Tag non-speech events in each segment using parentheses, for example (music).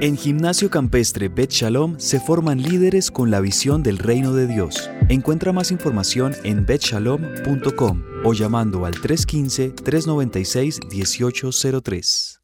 En Gimnasio Campestre Bet Shalom se forman líderes con la visión del reino de Dios. Encuentra más información en betshalom.com o llamando al 315-396-1803.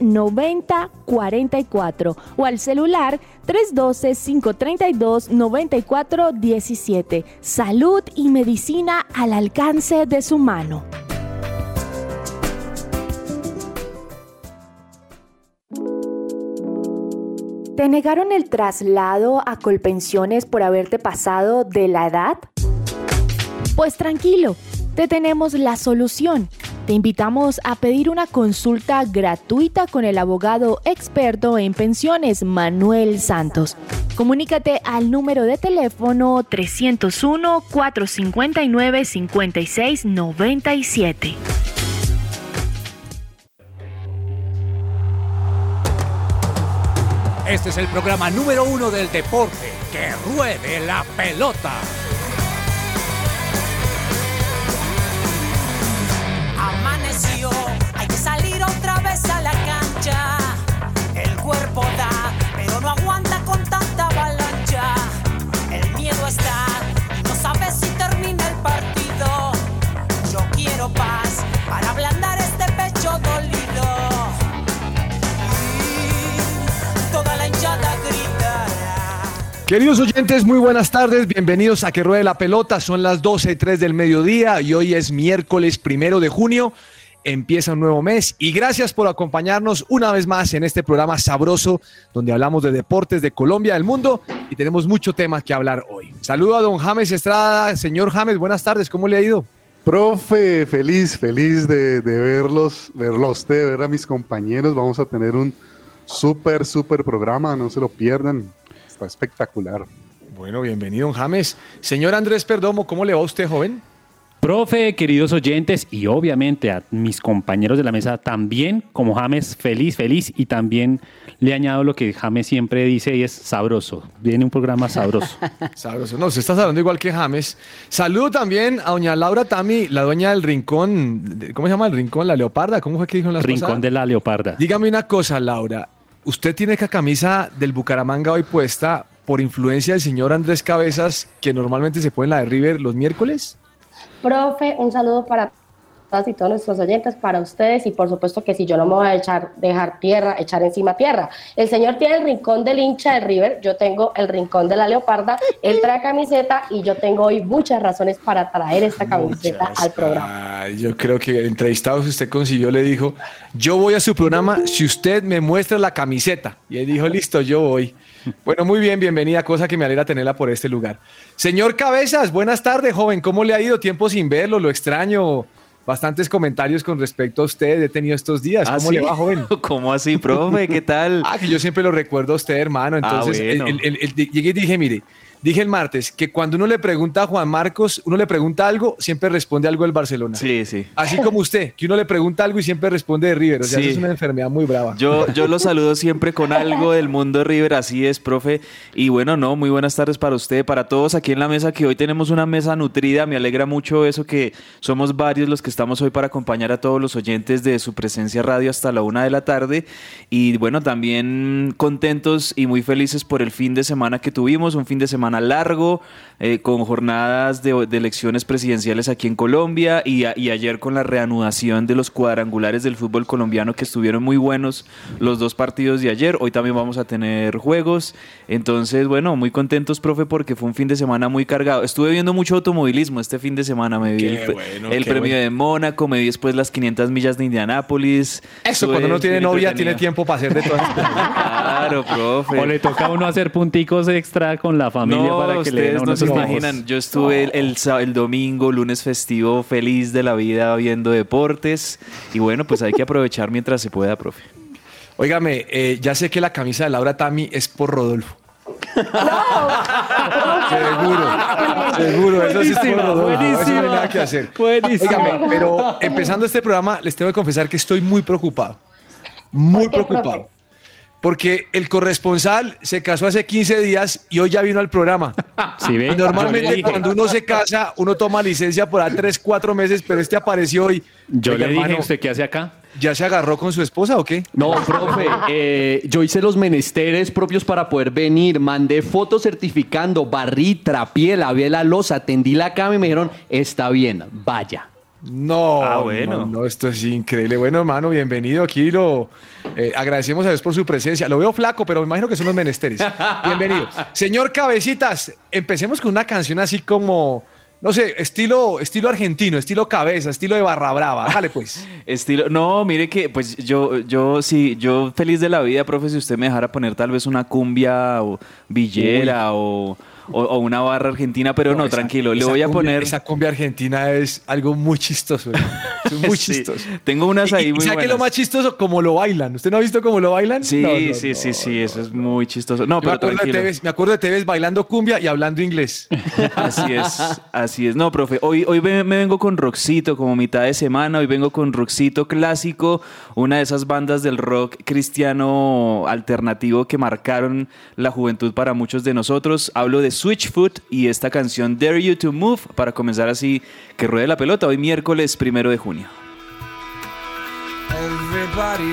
9044 o al celular 312-532-9417. Salud y medicina al alcance de su mano. ¿Te negaron el traslado a Colpensiones por haberte pasado de la edad? Pues tranquilo, te tenemos la solución te invitamos a pedir una consulta gratuita con el abogado experto en pensiones Manuel Santos. Comunícate al número de teléfono 301-459-5697. Este es el programa número uno del deporte. ¡Que ruede la pelota! No sabes si termina el partido. Yo quiero paz para ablandar este pecho dolido. Queridos oyentes, muy buenas tardes, bienvenidos a Que Ruede la Pelota, son las 12 y 3 del mediodía y hoy es miércoles primero de junio empieza un nuevo mes y gracias por acompañarnos una vez más en este programa sabroso donde hablamos de deportes de Colombia, del mundo y tenemos mucho tema que hablar hoy. Saludo a don James Estrada. Señor James, buenas tardes, ¿cómo le ha ido? Profe, feliz, feliz de, verlos, verlo a usted, ver a mis compañeros. Vamos a tener un súper, súper programa, no se lo pierdan. Está espectacular. Bueno, bienvenido, don James. Señor Andrés Perdomo, ¿cómo le va a usted, joven? Profe, queridos oyentes y obviamente a mis compañeros de la mesa también, como James, feliz, feliz y también le añado lo que James siempre dice y es sabroso. Viene un programa sabroso. (laughs) sabroso. No, se está hablando igual que James. Saludo también a doña Laura Tami, la dueña del Rincón, ¿cómo se llama el Rincón? La Leoparda, ¿cómo fue que dijo en la Rincón de la Leoparda. Dígame una cosa, Laura. ¿Usted tiene esta camisa del Bucaramanga hoy puesta por influencia del señor Andrés Cabezas, que normalmente se pone en la de River los miércoles? Profe, un saludo para todas y todos nuestros oyentes, para ustedes y por supuesto que si yo no me voy a echar, dejar tierra, echar encima tierra. El señor tiene el rincón del hincha de River, yo tengo el rincón de la leoparda, él trae camiseta y yo tengo hoy muchas razones para traer esta camiseta al programa. yo creo que entrevistados usted consiguió, le dijo, yo voy a su programa si usted me muestra la camiseta. Y él dijo, listo, yo voy. Bueno, muy bien, bienvenida, cosa que me alegra tenerla por este lugar. Señor Cabezas, buenas tardes, joven. ¿Cómo le ha ido? Tiempo sin verlo, lo extraño. Bastantes comentarios con respecto a usted he tenido estos días. ¿Cómo ¿Ah, le va, joven? (laughs) ¿Cómo así, profe? ¿Qué tal? ah, que yo siempre lo recuerdo a usted, hermano. Ah, Entonces, llegué y dije, mire, Dije el martes que cuando uno le pregunta a Juan Marcos, uno le pregunta algo, siempre responde algo del Barcelona. Sí, sí. Así como usted, que uno le pregunta algo y siempre responde de River. O sea, es una enfermedad muy brava. Yo, yo lo saludo siempre con algo del mundo de River, así es, profe. Y bueno, no, muy buenas tardes para usted, para todos aquí en la mesa, que hoy tenemos una mesa nutrida. Me alegra mucho eso que somos varios los que estamos hoy para acompañar a todos los oyentes de su presencia radio hasta la una de la tarde. Y bueno, también contentos y muy felices por el fin de semana que tuvimos, un fin de semana semana largo, eh, con jornadas de, de elecciones presidenciales aquí en Colombia y, a- y ayer con la reanudación de los cuadrangulares del fútbol colombiano que estuvieron muy buenos los dos partidos de ayer. Hoy también vamos a tener juegos. Entonces, bueno, muy contentos, profe, porque fue un fin de semana muy cargado. Estuve viendo mucho automovilismo este fin de semana. Me vi Qué el, pre- bueno, el qué premio bueno. de Mónaco, me vi después las 500 millas de Indianápolis. Eso, Estuve cuando uno tiene novia, tiene tiempo para hacer de todo. (laughs) Claro, profe. O le toca a uno hacer punticos extra con la familia no, para que le den ustedes uno no se imaginan. Yo estuve el, el sa- el domingo, lunes festivo, feliz de la vida viendo deportes. Y bueno, pues hay que aprovechar mientras se pueda, profe. Óigame, eh, ya sé que la camisa de Laura Tami es por Rodolfo. (laughs) seguro, (laughs) seguro, eso sí es por Rodolfo. Eso no hay buenísima. nada que hacer. Buenísima. Óigame, pero empezando este programa, les tengo que confesar que estoy muy preocupado. Muy ¿Por qué, preocupado. Porque el corresponsal se casó hace 15 días y hoy ya vino al programa. (laughs) ¿Sí ve? Normalmente cuando uno se casa, uno toma licencia por a 3, 4 meses, pero este apareció hoy. Yo Oiga, le dije, hermano, ¿usted qué hace acá? ¿Ya se agarró con su esposa o qué? No, profe, eh, yo hice los menesteres propios para poder venir, mandé fotos certificando, barrí, trapié, lavé la losa, tendí la cama y me dijeron, está bien, vaya. No, Ah, bueno. no, no, esto es increíble. Bueno, hermano, bienvenido aquí. Lo eh, agradecemos a Dios por su presencia. Lo veo flaco, pero me imagino que son los menesteres. (laughs) Bienvenido. Señor Cabecitas, empecemos con una canción así como, no sé, estilo, estilo argentino, estilo cabeza, estilo de barra brava. Hágale pues. (laughs) Estilo, no, mire que pues yo, yo sí, yo feliz de la vida, profe, si usted me dejara poner tal vez una cumbia o villera o, o- o una barra argentina, pero no, esa- tranquilo, le voy a cumbia- poner... Esa cumbia argentina es algo muy chistoso. Es (laughs) muy Sí, chistoso. Tengo unas ahí y, muy ¿Sabe qué es lo más chistoso? Como lo bailan. ¿Usted no ha visto cómo lo bailan? Sí, No, no, sí, sí, sí, eso es muy chistoso. No, Yo me acuerdo, de tranquilo. Tevez, me acuerdo de Tevez bailando cumbia y hablando inglés. (laughs) Así es, así es. No, profe, hoy, hoy me, me vengo con Roxito como mitad de semana, hoy vengo con Roxito clásico, una de esas bandas del rock cristiano alternativo que marcaron la juventud para muchos de nosotros. Hablo de Switchfoot y esta canción Dare You to Move para comenzar así que ruede la pelota hoy miércoles primero de junio. Everybody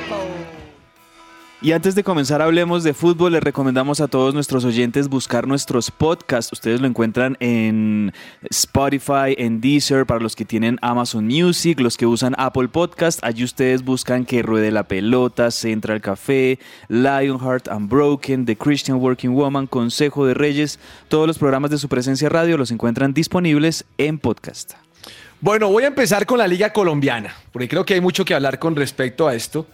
Y antes de comenzar hablemos de fútbol, les recomendamos a todos nuestros oyentes buscar nuestros podcasts. Ustedes lo encuentran en Spotify, en Deezer, para los que tienen Amazon Music, los que usan Apple Podcast. Allí ustedes buscan que ruede la pelota, Central Café, Lionheart Unbroken, The Christian Working Woman, Consejo de Reyes. Todos los programas de su presencia radio los encuentran disponibles en podcast. Bueno, voy a empezar con la Liga Colombiana, porque creo que hay mucho que hablar con respecto a esto.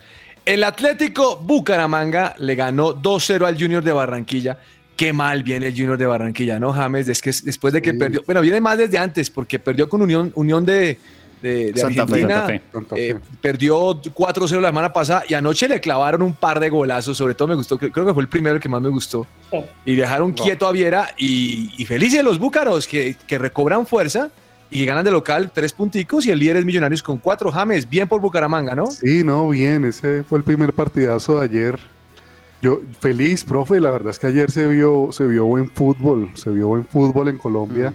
El Atlético Bucaramanga le ganó 2-0 al Junior de Barranquilla. Qué mal viene el Junior de Barranquilla, ¿no, James? Es que es- después de que perdió, bueno, viene más desde antes, porque perdió con Unión, Unión de, de- de Santa Fe. Argentina. Santa Fe. Santa Eh, Fe. perdió 4-0 la semana pasada y anoche le clavaron un par de golazos. Sobre todo me gustó, creo que fue el primero que más me gustó. Sí. Y dejaron quieto a Viera y, y felices los búcaros que, que recobran fuerza y ganan de local tres punticos y el líder es Millonarios con cuatro. James, bien por Bucaramanga, ¿no? Sí, no, bien, ese fue el primer partidazo de ayer. Yo feliz, profe, la verdad es que ayer se vio, se vio buen fútbol, se vio buen fútbol en Colombia.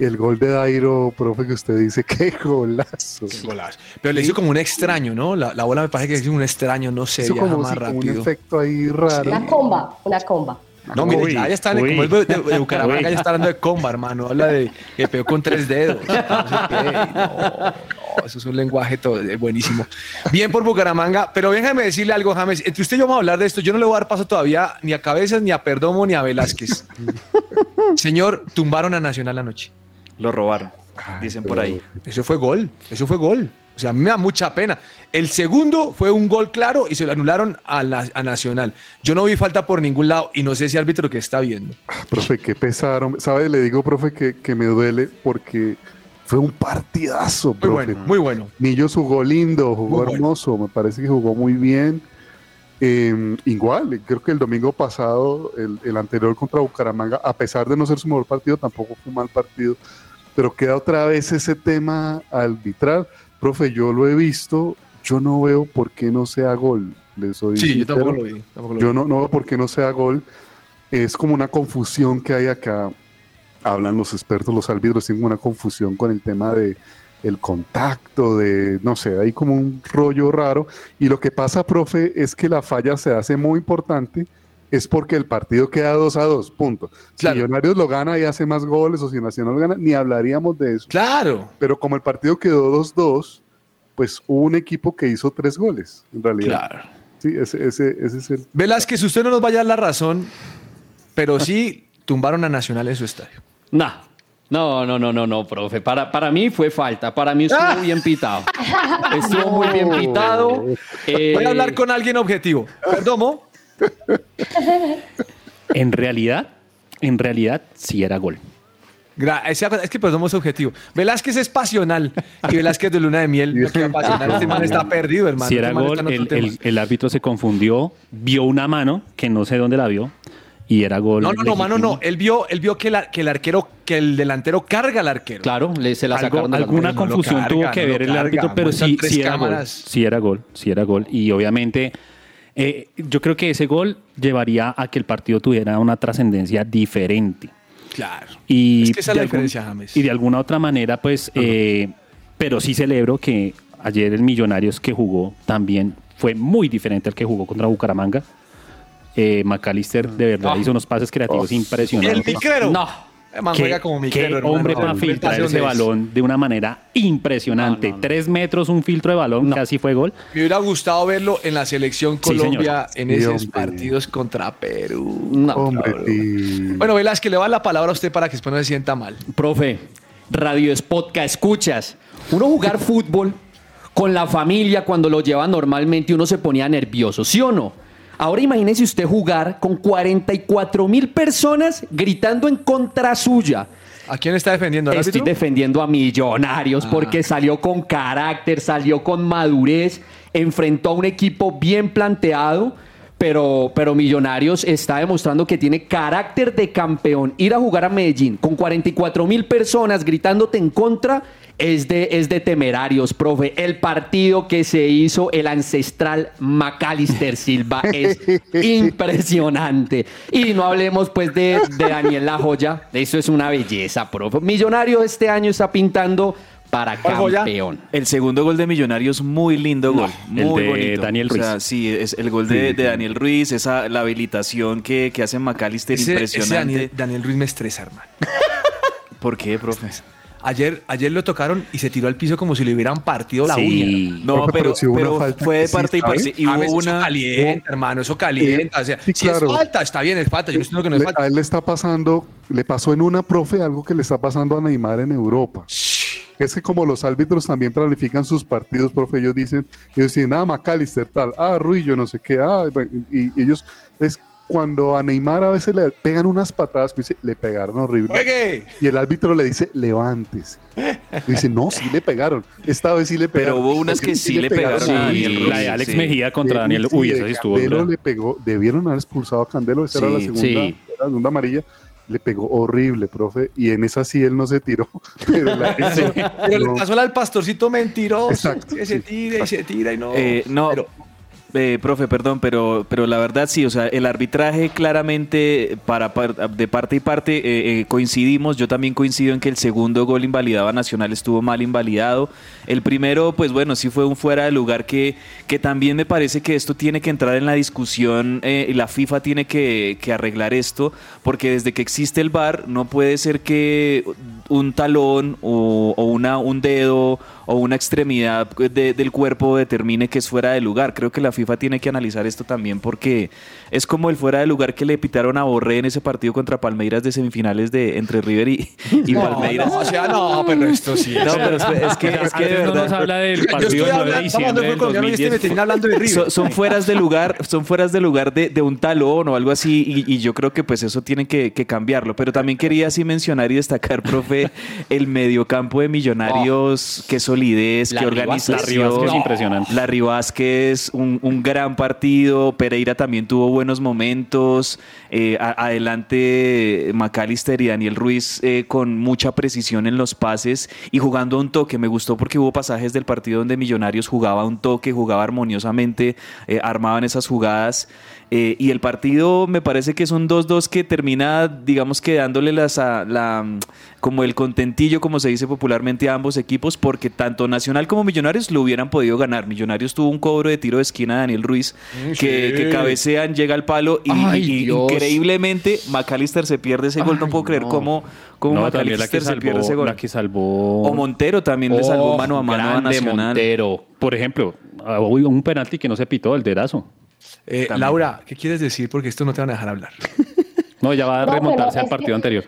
El gol de Dairo, profe, que usted dice, (laughs) qué golazo. Qué golazo. Pero le hizo como un extraño, ¿no? La, la bola me parece que es un extraño, no sé, Hizo como, más sí, como un rápido. efecto ahí raro. Una comba, una comba. No, mire, Uy, ya, ya está, como el de, de Bucaramanga Uy. ya está hablando de comba, hermano. Habla de que pegó con tres dedos. No, no, no, eso es un lenguaje todo, eh, buenísimo. Bien por Bucaramanga, pero déjame decirle algo, James. Entre usted y yo vamos a hablar de esto. Yo no le voy a dar paso todavía ni a Cabezas, ni a Perdomo, ni a Velázquez. Señor, tumbaron a Nacional anoche. Lo robaron, dicen por ahí. Eso fue gol, eso fue gol. O sea, a mí me da mucha pena. El segundo fue un gol claro y se lo anularon a, la- a Nacional. Yo no vi falta por ningún lado y no sé si árbitro que está viendo. Profe, qué pesar. hombre. ¿Sabe? Le digo, profe, que, que me duele porque Fue un partidazo, Muy profe. bueno, muy bueno. Millos jugó lindo, jugó Muy bueno. hermoso, me parece que jugó muy bien. Eh, igual, creo que el domingo pasado, el, el anterior contra Bucaramanga, a pesar de no ser su mejor partido, tampoco fue un mal partido. Pero queda otra vez ese tema arbitral. Profe, yo lo he visto, yo no veo por qué no sea gol. Les soy Sí, yo tampoco lo vi. tampoco lo Yo vi. no, no veo por qué no sea gol. Es como una confusión que hay acá. Hablan los expertos, los árbitros, tienen una confusión con el tema de el contacto, de, no sé, hay como un rollo raro. Y lo que pasa, profe, es que la falla se hace muy importante, es porque el partido queda 2 a 2, punto. Si Millonarios lo gana y hace más goles, o si Nacional lo gana, ni hablaríamos de eso. Claro. Pero como el partido quedó 2-2, pues hubo un equipo que hizo tres goles, en realidad. Claro. Sí, ese, ese, ese es el... Velázquez, usted no nos vaya a dar la razón, pero sí (laughs) tumbaron a Nacional en su estadio. Nah. No, no, no, no, no, profe. Para, para mí fue falta. Para mí estuvo (laughs) bien pitado. Estuvo muy bien pitado. Eh, Voy a hablar con alguien objetivo. Perdomo. En realidad, en realidad, sí era gol. Es que Perdomo es objetivo. Velázquez es pasional y Velázquez de luna de miel. pasional. Este man está perdido, hermano. Si era Este gol, el, tema. el- el árbitro se confundió, vio una mano, que no sé dónde la vio, y era gol. No, no, no, mano, no. Él vio, él vio que, el, ar- que el arquero, que el delantero carga al arquero. Claro, le, se la Algo- sacaron la alguna no confusión carga, tuvo que no ver el carga, árbitro, pero sí, sí era gol. Sí era gol, sí era gol. Y obviamente, eh, yo creo que ese gol llevaría a que el partido tuviera una trascendencia diferente. Claro. Y Es que esa es de la algún- diferencia, James. Y de alguna otra manera, pues, eh, pero sí celebro que ayer el Millonarios que jugó también fue muy diferente al que jugó contra Bucaramanga. Eh, McAllister de verdad Ah. hizo unos pases creativos Oh. impresionantes. El micrero. No. Man, Qué, juega como qué micrero, hermano. hombre para filtrar ¿dónde ese es? balón de una manera impresionante. Tres metros, un filtro de balón, casi fue gol. Me hubiera gustado verlo en la selección Colombia en esos hombre. partidos contra Perú. Hombre. Bueno, Velázquez, le va la palabra a usted para que después no se sienta mal. Profe, Radio Spotka, escuchas. Uno jugar fútbol con la familia cuando lo lleva normalmente uno se ponía nervioso, ¿sí o no? Ahora imagínese usted jugar con 44 mil personas gritando en contra suya. ¿A quién está defendiendo? ¿Al Estoy árbitro? defendiendo a Millonarios Ah. porque salió con carácter, salió con madurez, enfrentó a un equipo bien planteado, pero, pero Millonarios está demostrando que tiene carácter de campeón. Ir a jugar a Medellín con 44 mil personas gritándote en contra es de, es de temerarios, profe. El partido que se hizo el ancestral Macalister Silva (laughs) es impresionante. Y no hablemos pues de, de Daniel La Joya. Eso es una belleza, profe. Millonario este año está pintando para campeón. El segundo gol de Millonarios, muy lindo gol. el muy de bonito. Daniel O sea, Ruiz. sí, es el gol de, de Daniel Ruiz, esa, la habilitación que, que hace McAllister, Ese- ese impresionante. Daniel, Daniel Ruiz me estresa, hermano. ¿Por qué, profe? Ayer, ayer lo tocaron y se tiró al piso como si le hubieran partido la Sí. uña. No, pero, pero si una pero falta fue de parte y parte. Y A hubo veces eso una. calienta, hermano, eso calienta. O sea, Sí, si claro. es falta, está bien, es falta. Yo no que no es falta. a él le está pasando, le pasó en una profe algo que le está pasando a Neymar en Europa. Es que como los árbitros también planifican sus partidos, profe, ellos dicen, ellos dicen, ah, McAllister tal, ah, Ruiz, yo no sé qué, ah, y, y ellos, es cuando a Neymar a veces le pegan unas patadas, dice, le pegaron horrible. ¡Juegue! Y el árbitro le dice, levántese. Dice, no, sí le pegaron. Esta vez sí le Pero pegaron. hubo unas que sí le pegaron a Daniel Ruiz. la de Alex sí. Mejía contra De- Daniel. Uy, eso sí estuvo Candelo le pegó, debieron haber expulsado a Candelo, esa era la segunda, la segunda amarilla. Le pegó horrible, profe, y en esa sí él no se tiró. (laughs) Pero la- Pero no. le pasó al pastorcito mentiroso. Exacto, Que se tira y se tira y no. Eh, no, Pero- eh, profe, perdón, pero, pero la verdad sí, o sea, el arbitraje claramente para, par- de parte y parte eh, eh, coincidimos. Yo también coincido en que el segundo gol invalidado a Nacional estuvo mal invalidado. El primero, pues bueno, sí fue un fuera de lugar que, que también me parece que esto tiene que entrar en la discusión eh, y la FIFA tiene que, que arreglar esto, porque desde que existe el VAR no puede ser que un talón o, o una, un dedo o una extremidad de- del cuerpo determine que es fuera de lugar. Creo que la FIFA tiene que analizar esto también porque es como el fuera de lugar que le pitaron a Borré en ese partido contra Palmeiras de semifinales de entre River y, (laughs) y No, Palmeiras. no, o sea, no, pero esto sí. No, pero es, es que, (laughs) es que de no verdad. nos habla del Yo partido estoy del 9 de hablando, estamos hablando diciembre de del fútbol colombiano y este me 2010. termina hablando de River. Son, son fueras de lugar, son fueras de lugar de, de un talón o algo así, y, y yo creo que pues eso tiene que, que cambiarlo. Pero también quería así mencionar y destacar, profe, (laughs) el mediocampo de Millonarios, qué solidez, qué organización. Larry Vázquez, impresionante. Vázquez, un, un gran partido. Pereira también tuvo buenos momentos. Eh, a- adelante McAllister y Daniel Ruiz eh, con mucha precisión en los pases y jugando a un toque. Me gustó porque hubo pasajes del partido donde Millonarios jugaba a un toque, jugaba armoniosamente, eh, armaban esas jugadas. Eh, y el partido me parece que es un 2-2 que termina, digamos que dándole las, a- la, como el contentillo, como se dice popularmente, a ambos equipos, porque tanto Nacional como Millonarios lo hubieran podido ganar. Millonarios tuvo un cobro de tiro de esquina de Daniel Ruiz, Mm, que, cabecean, llega al palo y, Ay, y Dios. increíblemente McAllister se pierde ese gol. No puedo creer no. cómo, cómo No, McAllister se pierde ese gol. la que salvó. O Montero también le salvó Oh, mano a mano a Nacional. Montero. Por ejemplo, hubo un penalti que no se pitó, el dedazo. Eh. Laura, ¿qué quieres decir? Porque esto no te van a dejar hablar. (laughs) No, ya va a remontarse pero al partido que- anterior.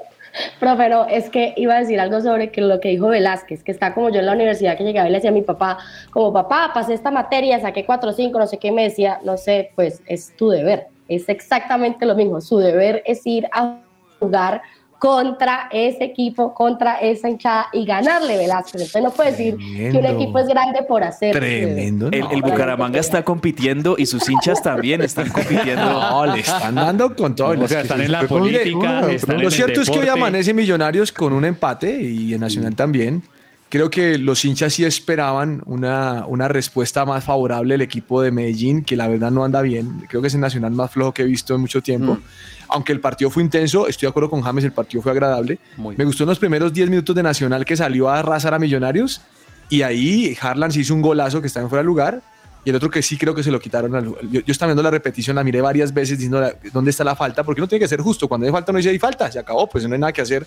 (laughs) Profe, no, es que iba a decir algo sobre que lo que dijo Velázquez, que está como yo en la universidad que llegaba y le decía a mi papá, como papá, pasé esta materia, saqué 4 o 5, no sé qué, me decía, no sé, pues es tu deber, es exactamente lo mismo, su deber es ir a jugar contra ese equipo, contra esa hinchada y ganarle Velázquez. Entonces no puede decir que un equipo es grande por hacer. Tremendo. El, no, el Bucaramanga está compitiendo y sus hinchas también están compitiendo. No, le están dando con todo. O sea, están en la política, están en Lo el cierto es que hoy amanece Millonarios con un empate y en Nacional también. Creo que los hinchas sí esperaban una, una respuesta más favorable del equipo de Medellín, que la verdad no anda bien. Creo que es el Nacional más flojo que he visto en mucho tiempo. Aunque el partido fue intenso, estoy de acuerdo con James, el partido fue agradable. Muy Me gustó en los primeros 10 minutos de Nacional que salió a arrasar a Millonarios y ahí Harlan se hizo un golazo que estaba en fuera de lugar y el otro que sí creo que se lo quitaron. al- Yo, yo estaba viendo la repetición, la miré varias veces diciendo la- dónde está la falta, porque no tiene que ser justo. Cuando hay falta no dice hay falta, se acabó, pues no hay nada que hacer.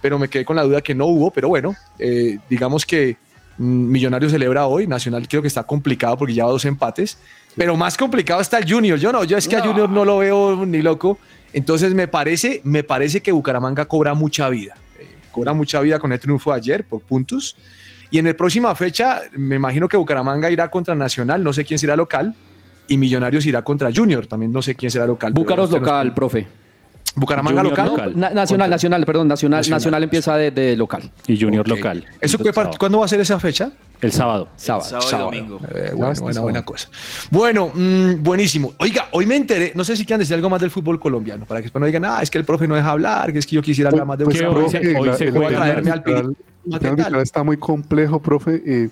Pero me quedé con la duda que no hubo, pero bueno, eh, digamos que mm, Millonarios celebra hoy, Nacional creo que está complicado porque lleva dos empates, pero más complicado está el Junior. Yo no, yo es que a Junior no lo veo ni loco. Entonces me parece, me parece que Bucaramanga cobra mucha vida. Eh, cobra mucha vida con el triunfo de ayer por puntos. Y en la próxima fecha, me imagino que Bucaramanga irá contra Nacional, no sé quién será local, y Millonarios irá contra Junior, también no sé quién será local. Búcaros este no- local, profe. Bucaramanga local. local. Na- nacional, nacional, perdón, nacional, Nacional. nacional, empieza de, de local. Y Junior local. ¿Eso qué ¿Cuándo va a ser esa fecha? El sábado. Sábado. Sábado y domingo. Eh, bueno, está buena, buena cosa. Bueno, mm, buenísimo. Oiga, hoy me enteré, no sé si quieren decir algo más del fútbol colombiano, para que después no digan, ah, es que el profe no deja hablar, que es que yo quisiera hablar más de Pues, que Bucaramanga". hoy se- hoy juega traerme al está muy complejo, profe. eh,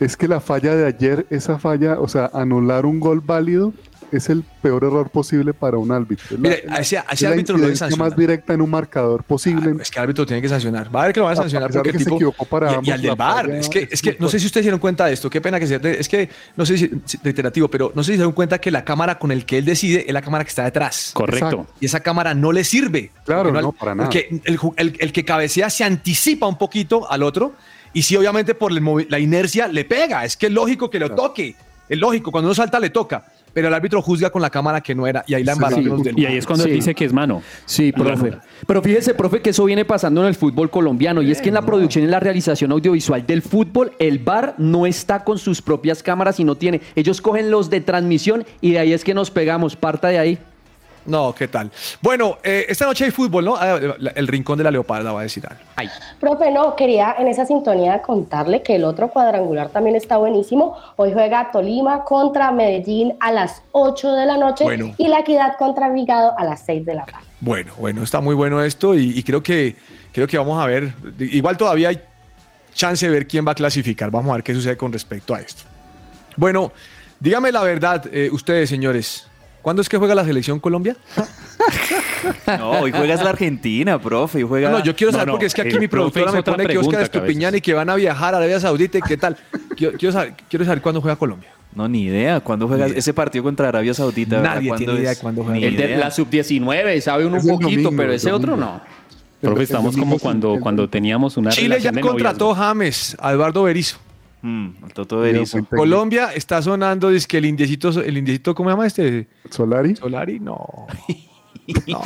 es que la falla de ayer, esa falla, o sea, anular un gol válido es el peor error posible para un árbitro. Es la- Mire, es la- a ese, a ese es la árbitro lo sancionar. más directa en un marcador posible. Ah, es que el árbitro tiene que sancionar. Va a ver que lo van a A sancionar pesar porque que se equivocó para y- al del falla Es que, es es que no sé si ustedes se dieron cuenta de esto. Qué pena que sea. Es que no sé si reiterativo, pero no sé si se dieron cuenta que la cámara con el que él decide es la cámara que está detrás. Correcto. Exacto. Y esa cámara no le sirve. Claro, no, para nada. Porque el, ju- el- el que cabecea se anticipa un poquito al otro y sí, obviamente por la inercia le pega. Es que es lógico que lo toque. Es lógico, cuando uno salta le toca. Pero el árbitro juzga con la cámara que no era y ahí la embarró sí. Y ahí es cuando Sí. dice que es mano. Sí, profe. Pero fíjese, profe, que eso viene pasando en el fútbol colombiano y es que en la producción y la realización audiovisual del fútbol, el VAR no está con sus propias cámaras y no tiene. Ellos cogen los de transmisión y de ahí es que nos pegamos. Parta de ahí. No, ¿qué tal? Bueno, eh, esta noche hay fútbol, ¿no? Ah, El rincón de la leoparda va a decir algo. Ay. Profe, no, quería en esa sintonía contarle que el otro cuadrangular también está buenísimo. Hoy juega Tolima contra Medellín a las 8 de la noche Bueno. y la Equidad contra Envigado a las 6 de la tarde. Bueno, bueno, está muy bueno esto y, y creo que creo que vamos a ver. Igual todavía hay chance de ver quién va a clasificar. Vamos a ver qué sucede con respecto a esto. Bueno, dígame la verdad, eh, ustedes, señores. ¿Cuándo es que juega la selección Colombia? (laughs) No, hoy juegas la Argentina, profe. Hoy juega... No, no, yo quiero saber no, porque es que aquí el mi productora me pone que pregunta, Oscar Estupiñán y que van a viajar a Arabia Saudita y qué tal. Quiero, quiero saber, quiero saber cuándo juega Colombia. No, ni idea. ¿Cuándo juega ese partido contra Arabia Saudita? Nadie ¿Cuándo tiene idea es? de cuándo juega. El de la sub-19, sabe uno un Es poquito, domingo, pero ese otro no. Profe, estamos como cuando, cuando teníamos una Chile ya contrató noviazgo. James a Eduardo Berizzo. Mm, el Toto Berizzo. Colombia está sonando, dice que el indiecito, el indiecito, ¿cómo se llama este? ¿Solari? Solari, no. (laughs) No.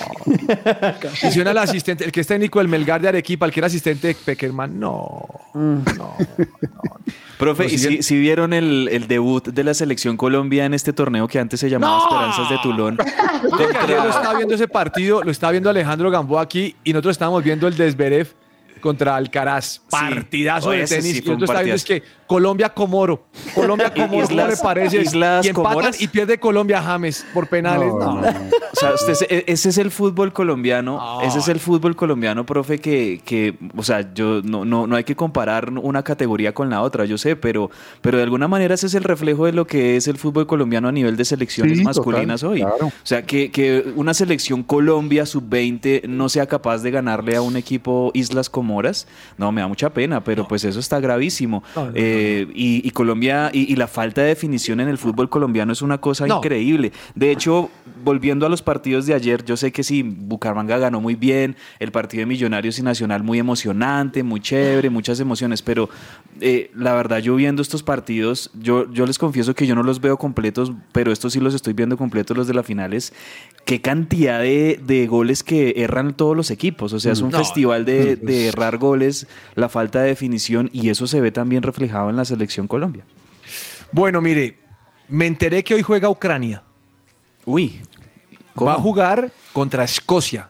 Menciona al asistente, el que es técnico del Melgar de Arequipa, el que era asistente de Peckerman, no. No. Profe, Lo ¿y si, vieron el, el debut de la selección Colombia en este torneo que antes se llamaba ¡No! Esperanzas de Tulón? Ayer lo estaba viendo ese partido, lo estaba viendo Alejandro Gamboa aquí y nosotros estábamos viendo el Desberev contra Alcaraz. Partidazo Oye, de tenis. sí y viendo es que Colombia-Comoro. Colombia-Comoro, (laughs) ¿cómo le Islas- parece? Islas y empatan Comoras. y pierde Colombia James por penales. No, O sea, usted se- e- ese es el fútbol colombiano, ese es el fútbol colombiano, profe, que, que o sea, yo no, no, no hay que comparar una categoría con la otra, yo sé, pero, pero de alguna manera ese es el reflejo de lo que es el fútbol colombiano a nivel de selecciones Sí, masculinas total, hoy. claro. O sea, que, que una selección Colombia sub-20 no sea capaz de ganarle a un equipo Islas Comoras, no, me da mucha pena, pero pues eso está gravísimo. No, no, no, Eh, y, y Colombia, y, y la falta de definición en el fútbol colombiano es una cosa increíble. De hecho, volviendo a los partidos de ayer, yo sé que sí, Bucaramanga ganó muy bien, el partido de Millonarios y Nacional muy emocionante, muy chévere, muchas emociones, pero eh, la verdad yo viendo estos partidos, yo, yo les confieso que yo no los veo completos, pero estos sí los estoy viendo completos, los de las finales. Qué cantidad de, de goles que erran todos los equipos, o sea, es un No. festival de, de goles, la falta de definición y eso se ve también reflejado en la selección Colombia. Bueno, mire, me enteré que hoy juega Ucrania. Uy. Va a jugar contra Escocia.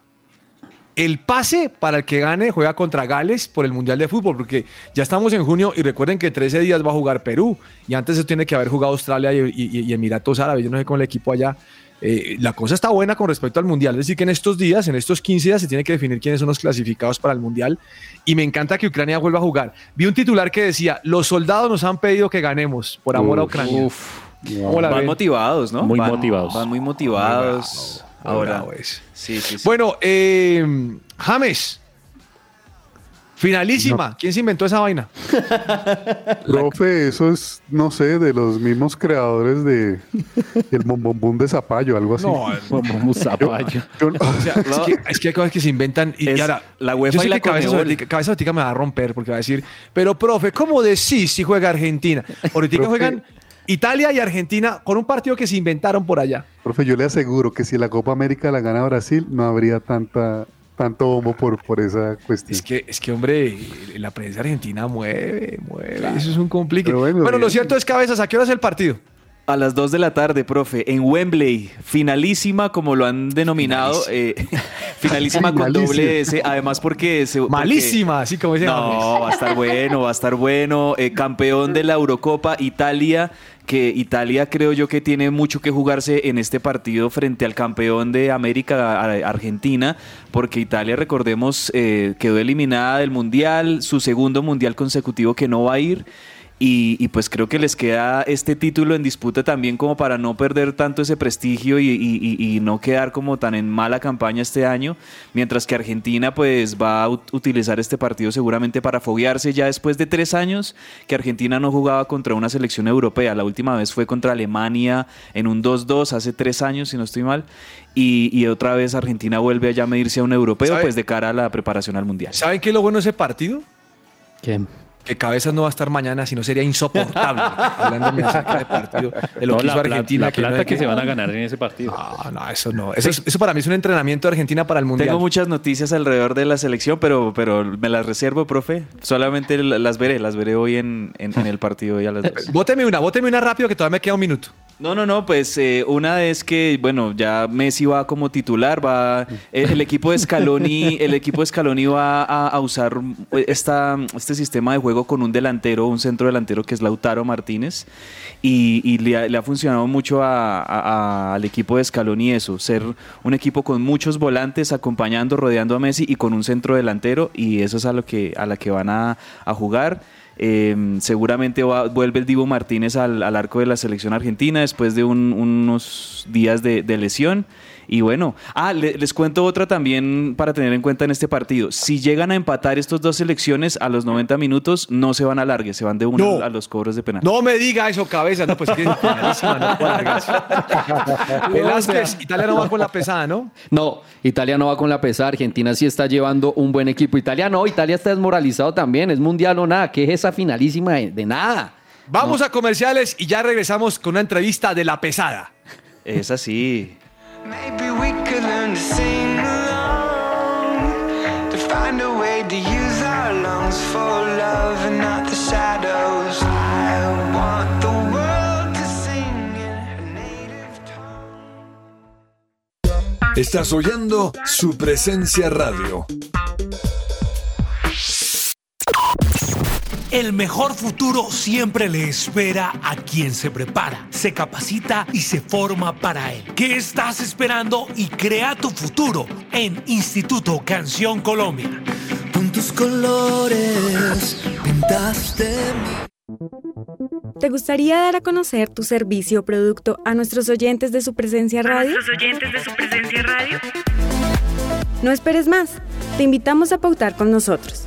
El pase para el que gane juega contra Gales por el Mundial de Fútbol, porque ya estamos en junio y recuerden que 13 días va a jugar Perú y antes se tiene que haber jugado Australia y, y- y Emiratos Árabes. Yo no sé con el equipo allá. Eh, la cosa está buena con respecto al Mundial. Es decir, que en estos días, en estos 15 días, se tiene que definir quiénes son los clasificados para el Mundial. Y me encanta que Ucrania vuelva a jugar. Vi un titular que decía: Los soldados nos han pedido que ganemos por amor a Ucrania. uf. ¿Cómo la Van ven? motivados, ¿no? Muy Van- motivados. Van muy motivados. muy Ahora. sí, sí. Bueno, eh, James. Finalísima. ¿Quién se inventó esa vaina? (laughs) Profe, eso es, no sé, de los mismos creadores de el bombombum de Zapallo, algo así. No, (laughs) Vamos zapallo. Yo- (laughs) O sea, es, que, es que hay cosas que se inventan y, Es y ahora la UEFA yo sé y la que cabeza. Sotica, cabeza me va a romper porque va a decir, pero profe, ¿cómo decís si juega Argentina? Ahorita Profe. juegan Italia y Argentina con un partido que se inventaron por allá. Profe, yo le aseguro que si la Copa América la gana Brasil, no habría tanta tanto bombo por, por esa cuestión. Es que, es que, hombre, la prensa argentina mueve, mueve. Eso es un complique. Pero Bueno, bueno, lo cierto es, cabezas, ¿a qué hora es el partido? A las 2 de la tarde, profe, en Wembley, finalísima, como lo han denominado, eh, (laughs) finalísima con doble S, además porque... Se, porque- Malísima, así como dice James. No, va a estar bueno, va a estar bueno. Eh, campeón de la Eurocopa, Italia, que Italia creo yo que tiene mucho que jugarse en este partido frente al campeón de América, Argentina, porque Italia, recordemos, eh, quedó eliminada del Mundial, su segundo Mundial consecutivo que no va a ir. Y, y pues creo que les queda este título en disputa también como para no perder tanto ese prestigio y, y- y- y no quedar como tan en mala campaña este año, mientras que Argentina pues va a ut- utilizar este partido seguramente para foguearse ya después de tres años que Argentina no jugaba contra una selección europea, la última vez fue contra Alemania en un 2-2 hace tres años si no estoy mal, y, y otra vez Argentina vuelve a ya medirse a un europeo ¿Sabe? pues de cara a la preparación al Mundial. ¿Saben qué es lo bueno de ese partido? ¿Quién? Que Cabezas no va a estar mañana, sino sería insoportable. Hablándome acerca del partido, de lo No, que hizo Argentina. la que no plata que se van a ganar en ese partido. No, no, eso no. Eso, es- eso para mí es un entrenamiento de Argentina para el Mundial. Tengo muchas noticias alrededor de la selección, pero, pero me las reservo, profe. Solamente la- las veré, las veré hoy en, en- en el partido ya a las dos. (laughs) Bóteme una, bóteme una rápido que todavía me queda un minuto. No, no, no, pues eh, una es que, bueno, ya Messi va como titular, va el, el equipo de Scaloni, (laughs) el equipo de Scaloni va a, a usar eh, esta, este sistema de juego con un delantero, un centro delantero que es Lautaro Martínez, y, y le, ha, le ha funcionado mucho a- al equipo de Scaloni eso, ser un equipo con muchos volantes acompañando, rodeando a Messi y con un centro delantero, y eso es a lo que, a la que van a, a jugar. Eh, seguramente va- vuelve el Divo Martínez al, al arco de la selección argentina después de un- unos días de, de lesión. Y bueno, ah, le- les cuento otra también para tener en cuenta en este partido. Si llegan a empatar estas dos selecciones a los 90 minutos, no se van a largue, se van de uno No. a los cobros de penal. No me diga eso, cabeza. No, pues que es finalísima, no. (laughs) Velázquez, Italia no va con la pesada, ¿no? No, Italia no va con la pesada. Argentina sí está llevando un buen equipo. Italia no, Italia está desmoralizado también. Es mundial o nada. ¿Qué es esa finalísima de, de nada? Vamos a comerciales y ya regresamos con una entrevista de la pesada. Es así. Estás oyendo su presencia radio. El mejor futuro siempre le espera a quien se prepara, se capacita y se forma para él. ¿Qué estás esperando y crea tu futuro en Instituto Canción Colombia? Con tus colores pintaste ¿Te gustaría dar a conocer tu servicio o producto a nuestros oyentes de su presencia radio? oyentes de su presencia radio? No esperes más. Te invitamos a pautar con nosotros.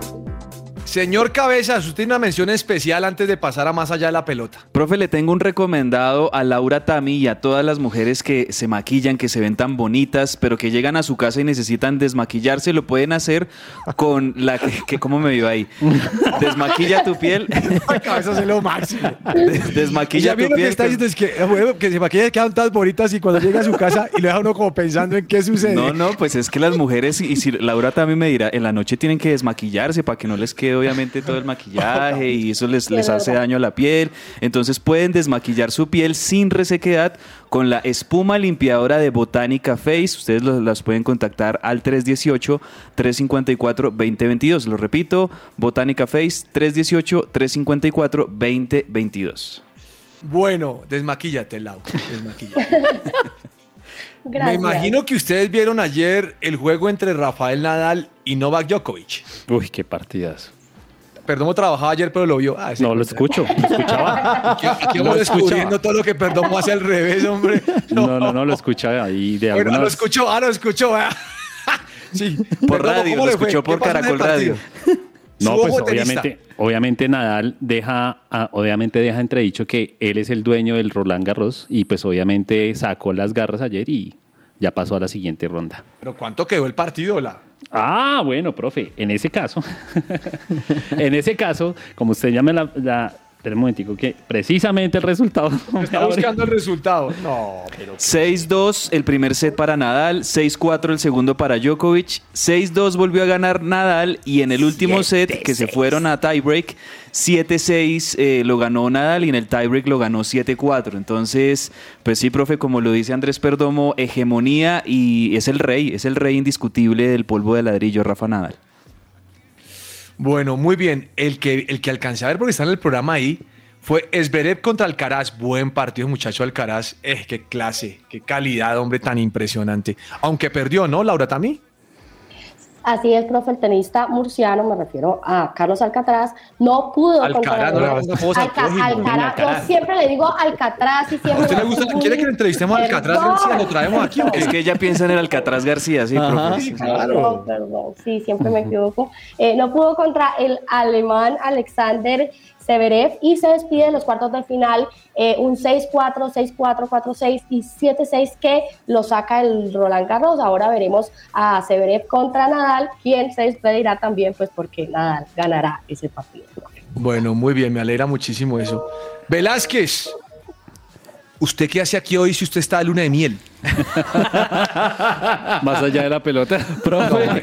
señor Cabezas, usted tiene una mención especial antes de pasar a más allá de la pelota. Profe, le tengo un recomendado a Laura Tami y a todas las mujeres que se maquillan, que se ven tan bonitas, pero que llegan a su casa y necesitan desmaquillarse. Lo pueden hacer con la que, que- ¿cómo me vio ahí? Desmaquilla tu piel. Cabezas es lo máximo. Desmaquilla tu lo que piel. está diciendo es que, bueno, que se maquillan quedan tan bonitas y cuando llega a su casa y lo deja uno como pensando en qué sucede. No, no, pues es que las mujeres, y si Laura también me dirá, en la noche tienen que desmaquillarse para que no les quede obviamente todo el maquillaje y eso les, les es hace daño a la piel. Entonces pueden desmaquillar su piel sin resequedad con la espuma limpiadora de Botánica Face. Ustedes los- las pueden contactar al 318-354-2022. Lo repito, Botánica Face 318-354-2022. Bueno, desmaquíllate, Lau. Desmaquíllate. (laughs) Me imagino que ustedes vieron ayer el juego entre Rafael Nadal y Novak Djokovic. Uy, qué partidas. Perdomo trabajaba ayer, pero lo vio. Ah, No, lo escucho, lo escuchaba. (laughs) Aquí, vamos descubriendo todo lo que Perdomo hace al revés, hombre. (laughs) No, no, no, lo escuchaba ahí de Bueno, lo escuchó, ah, lo escuchó. ah. (laughs) Sí. Por Perdomo, radio, ¿cómo lo escuchó ¿Qué por Caracol Radio. No, pues obviamente, obviamente Nadal deja, ah, obviamente deja entredicho que él es el dueño del Roland Garros y pues obviamente sacó las garras ayer y ya pasó a la siguiente ronda. Pero ¿cuánto quedó el partido, la? Ah, bueno, profe, en ese caso, (laughs) en ese caso, como usted llame la, la espera un momentico, que precisamente el resultado. Está buscando el resultado. No, pero 6-2 el primer set para Nadal, 6-4 el segundo para Djokovic, 6-2 volvió a ganar Nadal y en el último set que se fueron a tiebreak, 7-6 eh, lo ganó Nadal y en el tiebreak lo ganó 7-4. Entonces, pues sí, profe, como lo dice Andrés Perdomo, hegemonía y es el rey, es el rey indiscutible del polvo de ladrillo, Rafa Nadal. Bueno, muy bien. El que, el que alcancé a ver porque está en el programa ahí fue Esberev contra Alcaraz. Buen partido, muchacho Alcaraz. Eh, qué clase, qué calidad, hombre, tan impresionante. Aunque perdió, ¿no, Laura Tami? Así es, profe, el tenista murciano, me refiero a Carlos Alcatraz, no pudo Alcaraz, no apodos al Alca- Alcaraz, yo siempre le digo Alcatraz y ¿A siempre usted le gusta? ¿Quiere que le entrevistemos a Alcatraz Perdón. García? ¿Lo traemos aquí? Es que ella piensa en el Alcatraz García, sí, Ajá, profe. sí, Perdón, perdón, sí, siempre me equivoco. Eh, no pudo contra el alemán Alexander Severev y se despide de los cuartos de final eh, un 6-4, 6-4, 4-6 y 7-6 que lo saca el Roland Garros. Ahora veremos a Severev contra Nadal, quien se despedirá también, pues porque Nadal ganará ese partido. Bueno, muy bien, me alegra muchísimo eso. Velázquez, ¿Usted qué hace aquí hoy si usted está de luna de miel? (laughs) Más allá de la pelota. (laughs) Profe,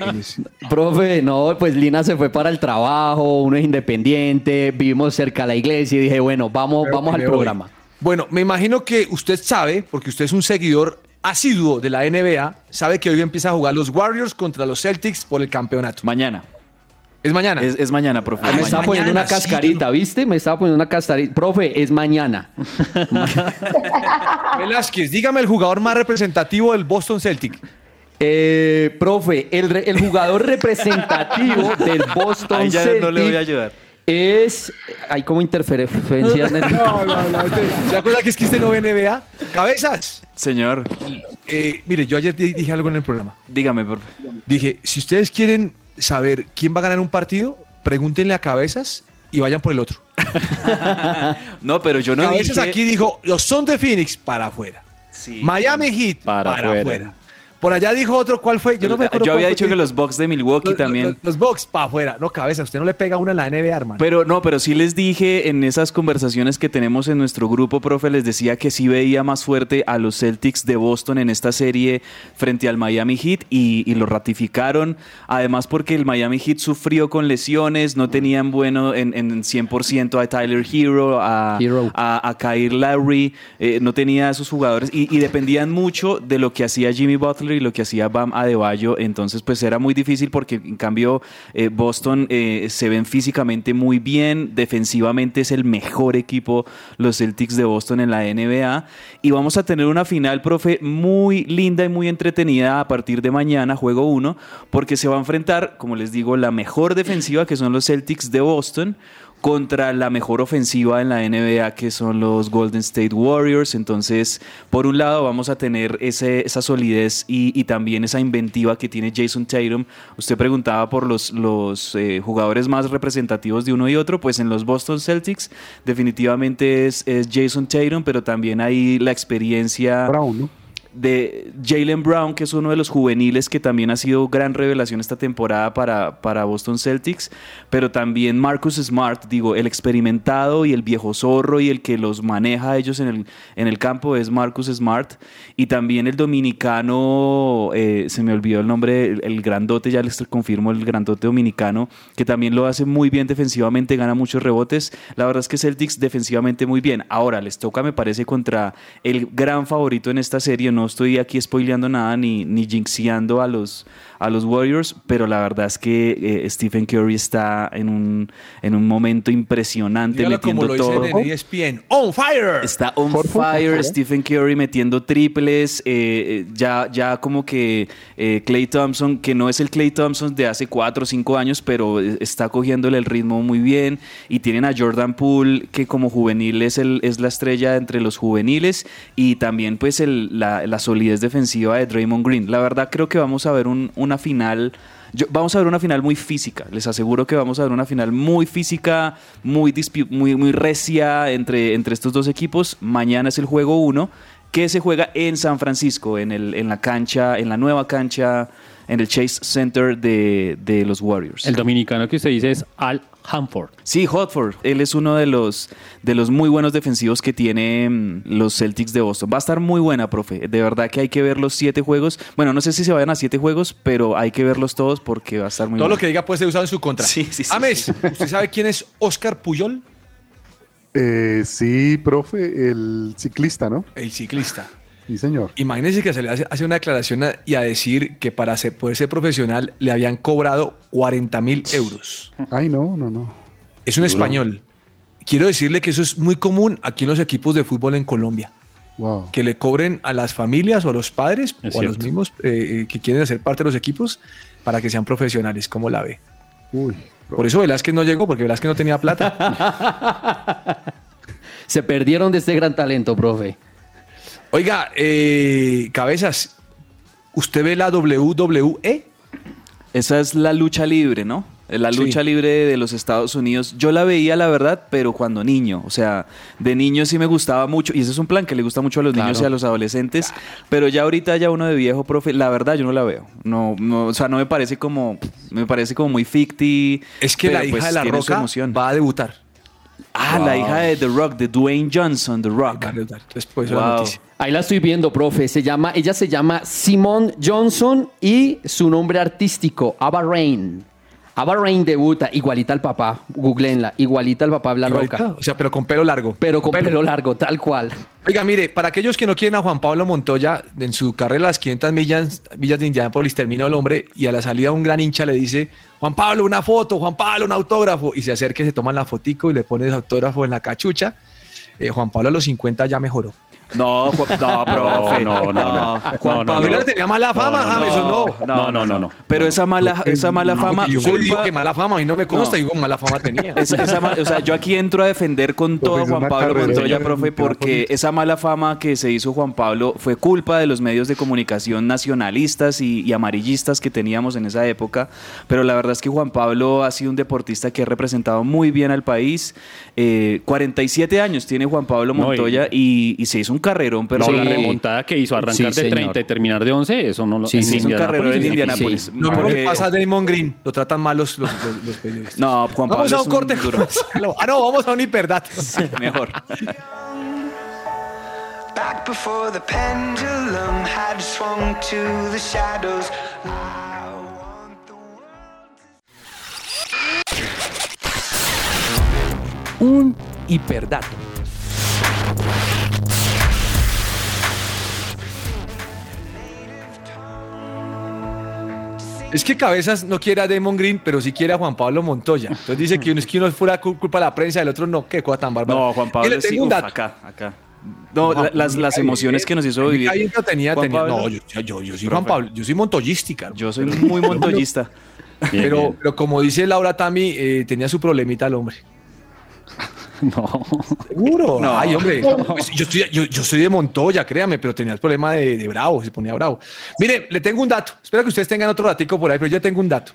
profe, no, pues Lina se fue para el trabajo, uno es independiente, vivimos cerca de la iglesia y dije, bueno, vamos, vamos al voy. programa. Bueno, me imagino que usted sabe, porque usted es un seguidor asiduo de la NBA, sabe que hoy empieza a jugar los Warriors contra los Celtics por el campeonato. Mañana. ¿Es mañana? Es, es mañana, profe. Ah, me estaba poniendo una cascarita, ¿viste? Me estaba poniendo una cascarita. Profe, es mañana. (laughs) Velázquez, dígame el jugador más representativo del Boston Celtic. Eh, profe, el, re- el jugador representativo (laughs) del Boston Ahí ya Celtic no le voy a ayudar. es... Hay como interferencias. (laughs) en el- No, no, no. este- ¿Se acuerda que es que usted no ve NBA? ¡Cabezas! Señor, Eh, mire, yo ayer di- dije algo en el programa. dígame, profe. Dije, si ustedes quieren saber quién va a ganar un partido, pregúntenle a Cabezas y vayan por el otro. (laughs) No, pero yo no Cabezas dije... aquí dijo, los son de Phoenix para afuera. Sí. Miami Heat para, Para afuera. afuera. Por allá dijo otro, ¿cuál fue? Yo no me acuerdo Yo había dicho que los Bucks de Milwaukee los, también... Los, los Bucks para afuera. No, cabeza, usted no le pega una en la NBA, hermano. Pero no, pero sí les dije en esas conversaciones que tenemos en nuestro grupo, profe, les decía que sí veía más fuerte a los Celtics de Boston en esta serie frente al Miami Heat y, y lo ratificaron. Además porque el Miami Heat sufrió con lesiones, no tenían bueno en, en 100% a Tyler Hero, a, Hero. a, a Kyle Lowry, eh, no tenía a esos jugadores y, y dependían mucho de lo que hacía Jimmy Butler y lo que hacía Bam Adebayo. Entonces, pues era muy difícil porque en cambio eh, Boston eh, se ven físicamente muy bien, defensivamente es el mejor equipo los Celtics de Boston en la NBA y vamos a tener una final, profe, muy linda y muy entretenida a partir de mañana, juego 1, porque se va a enfrentar, como les digo, la mejor defensiva que son los Celtics de Boston contra la mejor ofensiva en la NBA que son los Golden State Warriors. Entonces, por un lado vamos a tener ese- esa solidez y, también esa inventiva que tiene Jason Tatum. Usted preguntaba por los, los eh, jugadores más representativos de uno y otro, pues en los Boston Celtics definitivamente es, es Jason Tatum, pero también hay la experiencia Brown, ¿no? De Jalen Brown, que es uno de los juveniles que también ha sido gran revelación esta temporada para, para Boston Celtics, pero también Marcus Smart, digo, el experimentado y el viejo zorro y el que los maneja a ellos en el, en el campo es Marcus Smart, y también el dominicano, eh, se me olvidó el nombre, el, el grandote, ya les confirmo, el grandote dominicano, que también lo hace muy bien defensivamente, gana muchos rebotes, la verdad es que Celtics defensivamente muy bien, ahora les toca me parece contra el gran favorito en esta serie, no estoy aquí spoileando nada ni, ni jinxeando a los, a los Warriors, pero la verdad es que eh, Stephen Curry está en un, en un momento impresionante Dígalo como metiendo lo todo. dicen en E ESPN. ¡On fire! Está on Por fire, favor. Stephen Curry metiendo triples, eh, eh, ya, ya como que eh, Clay Thompson, que no es el Clay Thompson de hace cuatro o cinco años, pero eh, está cogiéndole el ritmo muy bien. Y tienen a Jordan Poole, que como juvenil es, el, es la estrella entre los juveniles, y también pues el- la, la solidez defensiva de Draymond Green. La verdad creo que vamos a ver un- una final... vamos a ver una final muy física, les aseguro que vamos a ver una final muy física, muy, muy recia entre, entre estos dos equipos. Mañana es el juego 1 que se juega en San Francisco, en, el, en la cancha, en la nueva cancha, en el Chase Center de, de los Warriors. El dominicano que usted dice es Al Hanford. Sí, Hotford. Él es uno de los, de los muy buenos defensivos que tienen los Celtics de Boston. Va a estar muy buena, profe. De verdad que hay que ver los siete juegos. Bueno, no sé si se vayan a siete juegos, pero hay que verlos todos porque va a estar muy Todo bueno. lo que diga puede ser usado en su contra. Sí, sí, sí. Ames, ¿usted sabe quién es Oscar Puyol? Eh, sí, profe, el ciclista, ¿no? El ciclista. Sí, señor. Imagínense que se le hace, hace una declaración a- y a decir que para ser- poder ser profesional le habían cobrado 40 mil euros. Ay, no, no, no. Es un Duro. español. Quiero decirle que eso es muy común aquí en los equipos de fútbol en Colombia. Wow. Que le cobren a las familias o a los padres Es o a los mismos eh, eh, que quieren hacer parte de los equipos para que sean profesionales. ¿Cómo la ve? Uy. Por eso Velázquez no llegó, porque Velázquez no tenía plata. (laughs) Se perdieron de este gran talento, profe. Oiga, eh, cabezas, ¿usted ve la WWE? Esa es la lucha libre, ¿no? La Sí. lucha libre de los Estados Unidos. Yo la veía, la verdad, pero cuando niño. O sea, de niño sí me gustaba mucho. Y ese es un plan que le gusta mucho a los Claro. niños y a los adolescentes. Pero ya ahorita, ya uno de viejo, profe, la verdad yo no la veo. No, no, o sea, no me parece como. Me parece como muy ficti. Es que la hija pues, de la Roca emoción. va a debutar. Ah, la hija de The Rock, de Dwayne Johnson, The Rock. Después Wow. Ahí la estoy viendo, profe. Se llama, ella se llama Simone Johnson y su nombre artístico, Ava Rain. Ava Rain debuta, igualita al papá. Googleenla, igualita al papá Bla Igualita, Roca. O sea, pero con pelo largo. Pero con Pelo. pelo largo, tal cual. Oiga, mire, para aquellos que no quieren a Juan Pablo Montoya, en su carrera las 500 millas, millas de Indianápolis terminó el hombre y a la salida un gran hincha le dice, Juan Pablo, una foto, Juan Pablo, un autógrafo. Y se acerca se toman la fotico y le pone el autógrafo en la cachucha. Eh, Juan Pablo a los 50 ya mejoró. (laughs) No, no, profe. no, no, no. Juan No, no, Pablo tenía mala fama, James, ¿o no? No, no, no, no. Pero esa mala, esa mala No, fama. Yo digo culpa- que mala fama, a mí no me consta, No. digo mala fama tenía. Esa- esa ma- o sea, yo aquí entro a defender con todo Juan Pablo Montoya, profe, porque esa mala fama que se hizo Juan Pablo fue culpa de los medios de comunicación nacionalistas y, y amarillistas que teníamos en esa época. Pero la verdad es que Juan Pablo ha sido un deportista que ha representado muy bien al país. Eh, 47 años tiene Juan Pablo No, y- Montoya y, y se hizo un carrerón, pero No, sí, la remontada que hizo arrancar Sí, de señor. 30 y terminar de 11, eso no lo Sí, sí, es un carrerón en es Indianápolis. difícil. Lo mismo porque- le pasa a Damon Green, lo tratan mal los, los, los- los periodistas. No, Juan Pablo Vamos a un corte. duro. Ah, no, vamos a un hiperdato. (laughs) Mejor. Back before the pendulum had swung to the shadows. Un hiperdato. Es que Cabezas no quiere a Damon Green, pero sí quiere a Juan Pablo Montoya. Entonces dice que uno es que uno fuera cul- culpa de la prensa, el otro no. Qué cosa tan bárbara. No, Juan Pablo sí, uf, acá, acá. No, la- las, las emociones que nos hizo vivir. Ahí tenía, Juan tenía. Pablo. No, yo, yo, yo soy Profe. Juan Pablo, yo soy montoyística. Yo soy muy montoyista. Bien, Pero, bien. pero como dice Laura Tami, eh, tenía su problemita el hombre. (laughs) No. Seguro. No. Ay, hombre. Pues yo, estoy, yo, yo soy de Montoya, créame, pero tenía el problema de, de bravo, se ponía bravo. Mire, le tengo un dato. Espero que ustedes tengan otro datico por ahí, pero yo tengo un dato.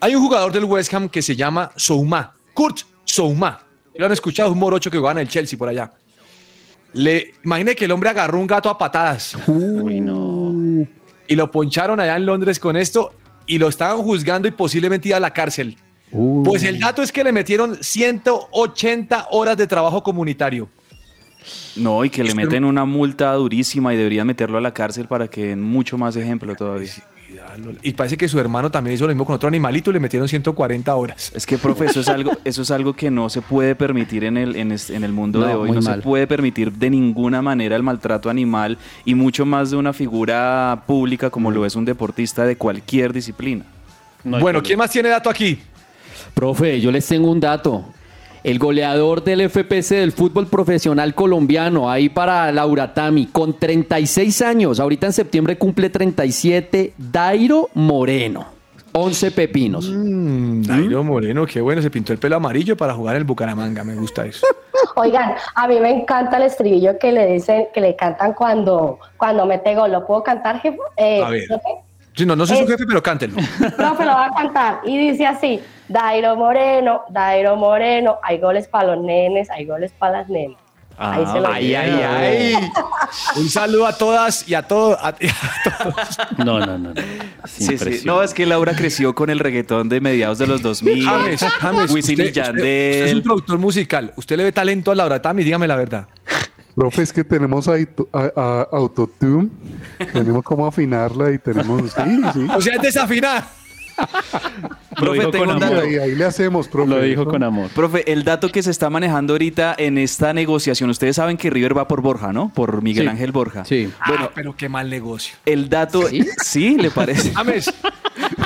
Hay un jugador del West Ham que se llama Souma, Kurt Souma. Lo han escuchado, es un morocho que juega en el Chelsea por allá. Le, imagine que el hombre agarró un gato a patadas. Uy, no. Y lo poncharon allá en Londres con esto y lo estaban juzgando y posiblemente iba a la cárcel. Pues el dato es que le metieron 180 horas de trabajo comunitario. No, y que le meten una multa durísima y deberían meterlo a la cárcel para que den mucho más ejemplo todavía. Y parece que su hermano también hizo lo mismo con otro animalito y le metieron 140 horas. Es que, profe, eso es algo, eso es algo que no se puede permitir en el, en este- en el mundo No, de hoy. No mal. se puede permitir de ninguna manera el maltrato animal y mucho más de una figura pública como lo es un deportista de cualquier disciplina. No bueno, problema. ¿quién más tiene dato aquí? Profe, yo les tengo un dato. El goleador del FPC del fútbol profesional colombiano, ahí para Laura Tami, con 36 años, ahorita en septiembre cumple 37, Dairo Moreno, 11 pepinos. Mm, Dairo Moreno, qué bueno, se pintó el pelo amarillo para jugar en el Bucaramanga, me gusta eso. (laughs) Oigan, a mí me encanta el estribillo que le dicen, que le cantan cuando, cuando mete gol. ¿Lo puedo cantar, jefe? Eh, A ver. profe? Sí, no, no soy su jefe, pero cántelo. (laughs) Profe, lo va a cantar. Y dice así, Dairo Moreno, Dairo Moreno, hay goles para los nenes, hay goles para las nenas. Ahí se lo ay, ay, ay. Un saludo a todas y a todos. a- y a todos. No, no, no. no. Es Sí, sí. impresionante. No, es que Laura creció con el reggaetón de mediados de los 2000. James, James, Wisin usted, y usted- usted Yandel. es un productor musical. ¿Usted le ve talento a Laura Tami? Dígame la verdad. Profe, es que tenemos a- a- autotune, tenemos cómo afinarla y tenemos... Sí, sí. O sea, es desafinar. Lo Profe, dijo tengo con un amor. dato. Ahí, ahí le hacemos, profe. Lo dijo con amor. Profe, el dato que se está manejando ahorita en esta negociación, ustedes saben que River va por Borja, ¿no? Por Miguel Sí. Ángel Borja. Sí. Bueno, pero qué mal negocio. El dato, ¿Sí? ¿Le parece? (laughs) James,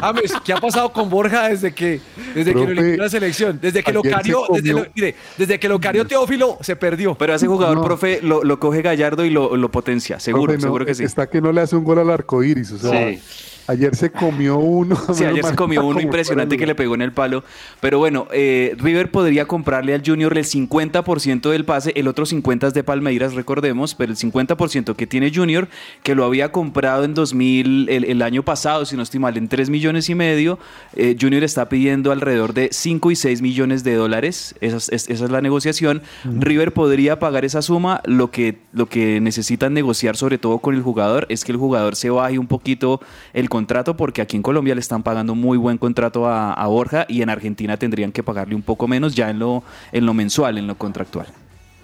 James, ¿qué ha pasado con Borja desde que, desde que lo eliminó la selección? Desde que lo carió, desde, comió- lo- mire, desde que lo carió Teófilo, se perdió. Pero a ese jugador, No. profe, lo, lo coge Gallardo y lo, lo potencia, seguro, Profe, no, seguro que sí. Está que no le hace un gol al arco iris. O sea, Sí. ayer se comió uno. Sí, ayer se comió uno impresionante que le pegó en el palo. Pero bueno, eh, River podría comprarle al Junior el 50% del pase, el otro 50% es de Palmeiras, recordemos, pero el 50% que tiene Junior, que lo había comprado en 2000, el, el año pasado, si no estoy mal, en 3 millones millones y medio. Eh, Junior está pidiendo alrededor de 5 y 6 millones de dólares. Esa es, es- esa es la negociación. River podría pagar esa suma. Lo que, lo que necesitan negociar, sobre todo con el jugador, es que el jugador se baje un poquito el contrato, porque aquí en Colombia le están pagando muy buen contrato a, a Borja y en Argentina tendrían que pagarle un poco menos ya en lo, en lo mensual, en lo contractual.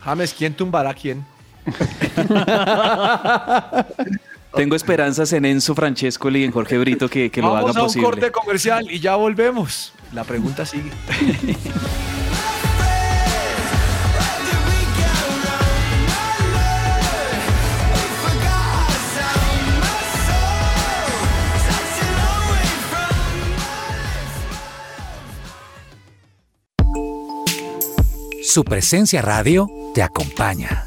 James, ¿quién tumbará a quién? (laughs) Tengo esperanzas en Enzo Francescoli y en Jorge Brito que, que lo Vamos hagan a un posible. corte comercial y ya volvemos. La pregunta sigue. Su presencia radio te acompaña.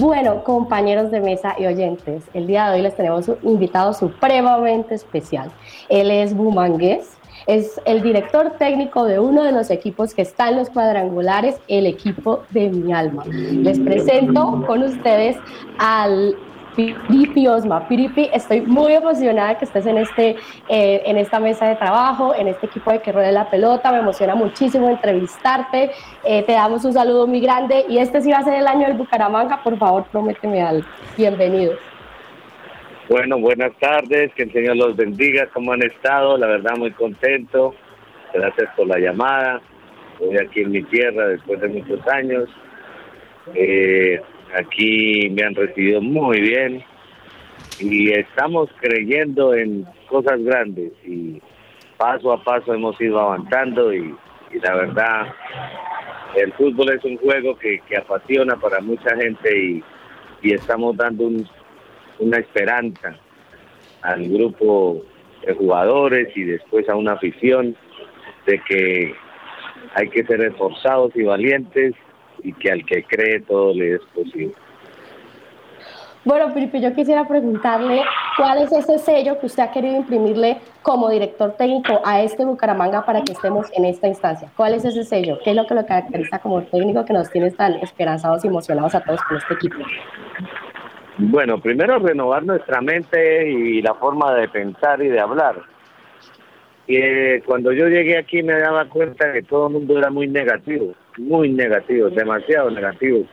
Bueno, compañeros de mesa y oyentes, el día de hoy les tenemos un invitado supremamente especial. Él es Bumangués, es el director técnico de uno de los equipos que está en los cuadrangulares, el equipo de mi alma. Les presento con ustedes al Piripi Osma. Piripi, estoy muy emocionada que estés en, este, eh, en esta mesa de trabajo, en este equipo de que ruede la pelota. Me emociona muchísimo entrevistarte. Eh, te damos un saludo muy grande y este sí va a ser el año del Bucaramanga. Por favor, prométeme algo. Bienvenido. Bueno, buenas tardes, que el Señor los bendiga, ¿cómo han estado? La verdad, muy contento. Gracias por la llamada. Estoy aquí en mi tierra después de muchos años. Eh, aquí me han recibido muy bien y estamos creyendo en cosas grandes y paso a paso hemos ido avanzando y, la verdad el fútbol es un juego que, apasiona para mucha gente y, estamos dando un, una esperanza al grupo de jugadores y después a una afición de que hay que ser esforzados y valientes y que al que cree todo le es posible. Bueno, Piripi, yo quisiera preguntarle cuál es ese sello que usted ha querido imprimirle como director técnico a este Bucaramanga para que estemos en esta instancia. ¿Cuál es ese sello? ¿Qué es lo que lo caracteriza como técnico que nos tiene tan esperanzados y emocionados a todos con este equipo? Bueno, primero renovar nuestra mente y la forma de pensar y de hablar. Y eh, cuando yo llegué aquí me daba cuenta que todo el mundo era muy negativo, muy negativo, demasiado negativo.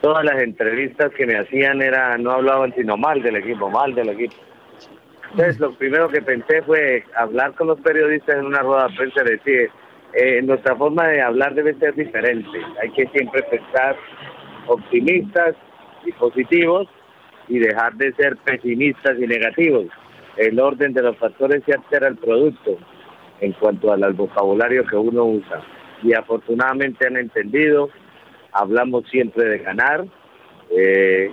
Todas las entrevistas que me hacían era no hablaban sino mal del equipo, mal del equipo. Entonces lo primero que pensé fue hablar con los periodistas en una rueda de prensa y decir, eh, nuestra forma de hablar debe ser diferente. Hay que siempre pensar optimistas y positivos y dejar de ser pesimistas y negativos. El orden de los factores se altera el producto en cuanto al vocabulario que uno usa. Y afortunadamente han entendido, hablamos siempre de ganar, eh,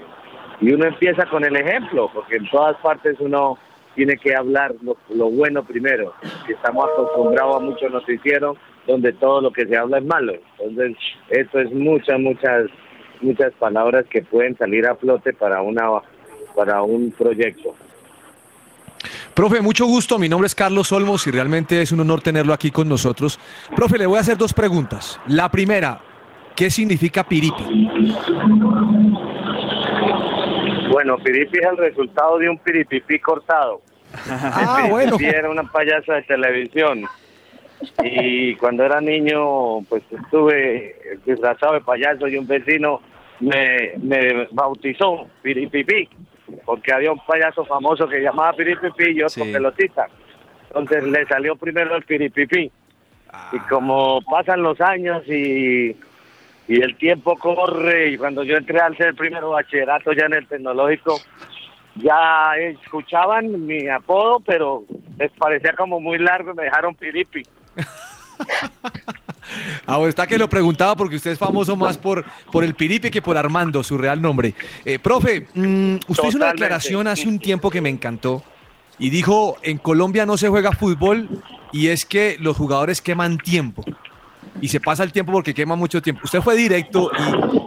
y uno empieza con el ejemplo, porque en todas partes uno tiene que hablar lo, bueno primero, estamos acostumbrados a muchos noticieros donde todo lo que se habla es malo. Entonces, esto es muchas, muchas, muchas palabras que pueden salir a flote para una para un proyecto. Profe, mucho gusto. Mi nombre es Carlos Olmos y realmente es un honor tenerlo aquí con nosotros. Profe, le voy a hacer dos preguntas. La primera, ¿qué significa piripi? Bueno, Piripi es el resultado de un piripipí cortado. Ah, el bueno. Era una payasa de televisión. Y cuando era niño, pues estuve disfrazado de payaso y un vecino me, me bautizó Piripipí, porque había un payaso famoso que llamaba Piripipí y otro Sí. pelotita. Entonces le salió primero el Piripipí. Y como pasan los años y, y el tiempo corre, y cuando yo entré al ser primero bachillerato ya en el tecnológico, ya escuchaban mi apodo, pero les parecía como muy largo y me dejaron Piripi. (laughs) Ah, está que lo preguntaba porque usted es famoso más por, por el Piripi que por Armando, su real nombre. Eh, profe, mm, usted hizo una declaración hace un tiempo que me encantó y dijo, en Colombia no se juega fútbol y es que los jugadores queman tiempo. Y se pasa el tiempo porque quema mucho tiempo. Usted fue directo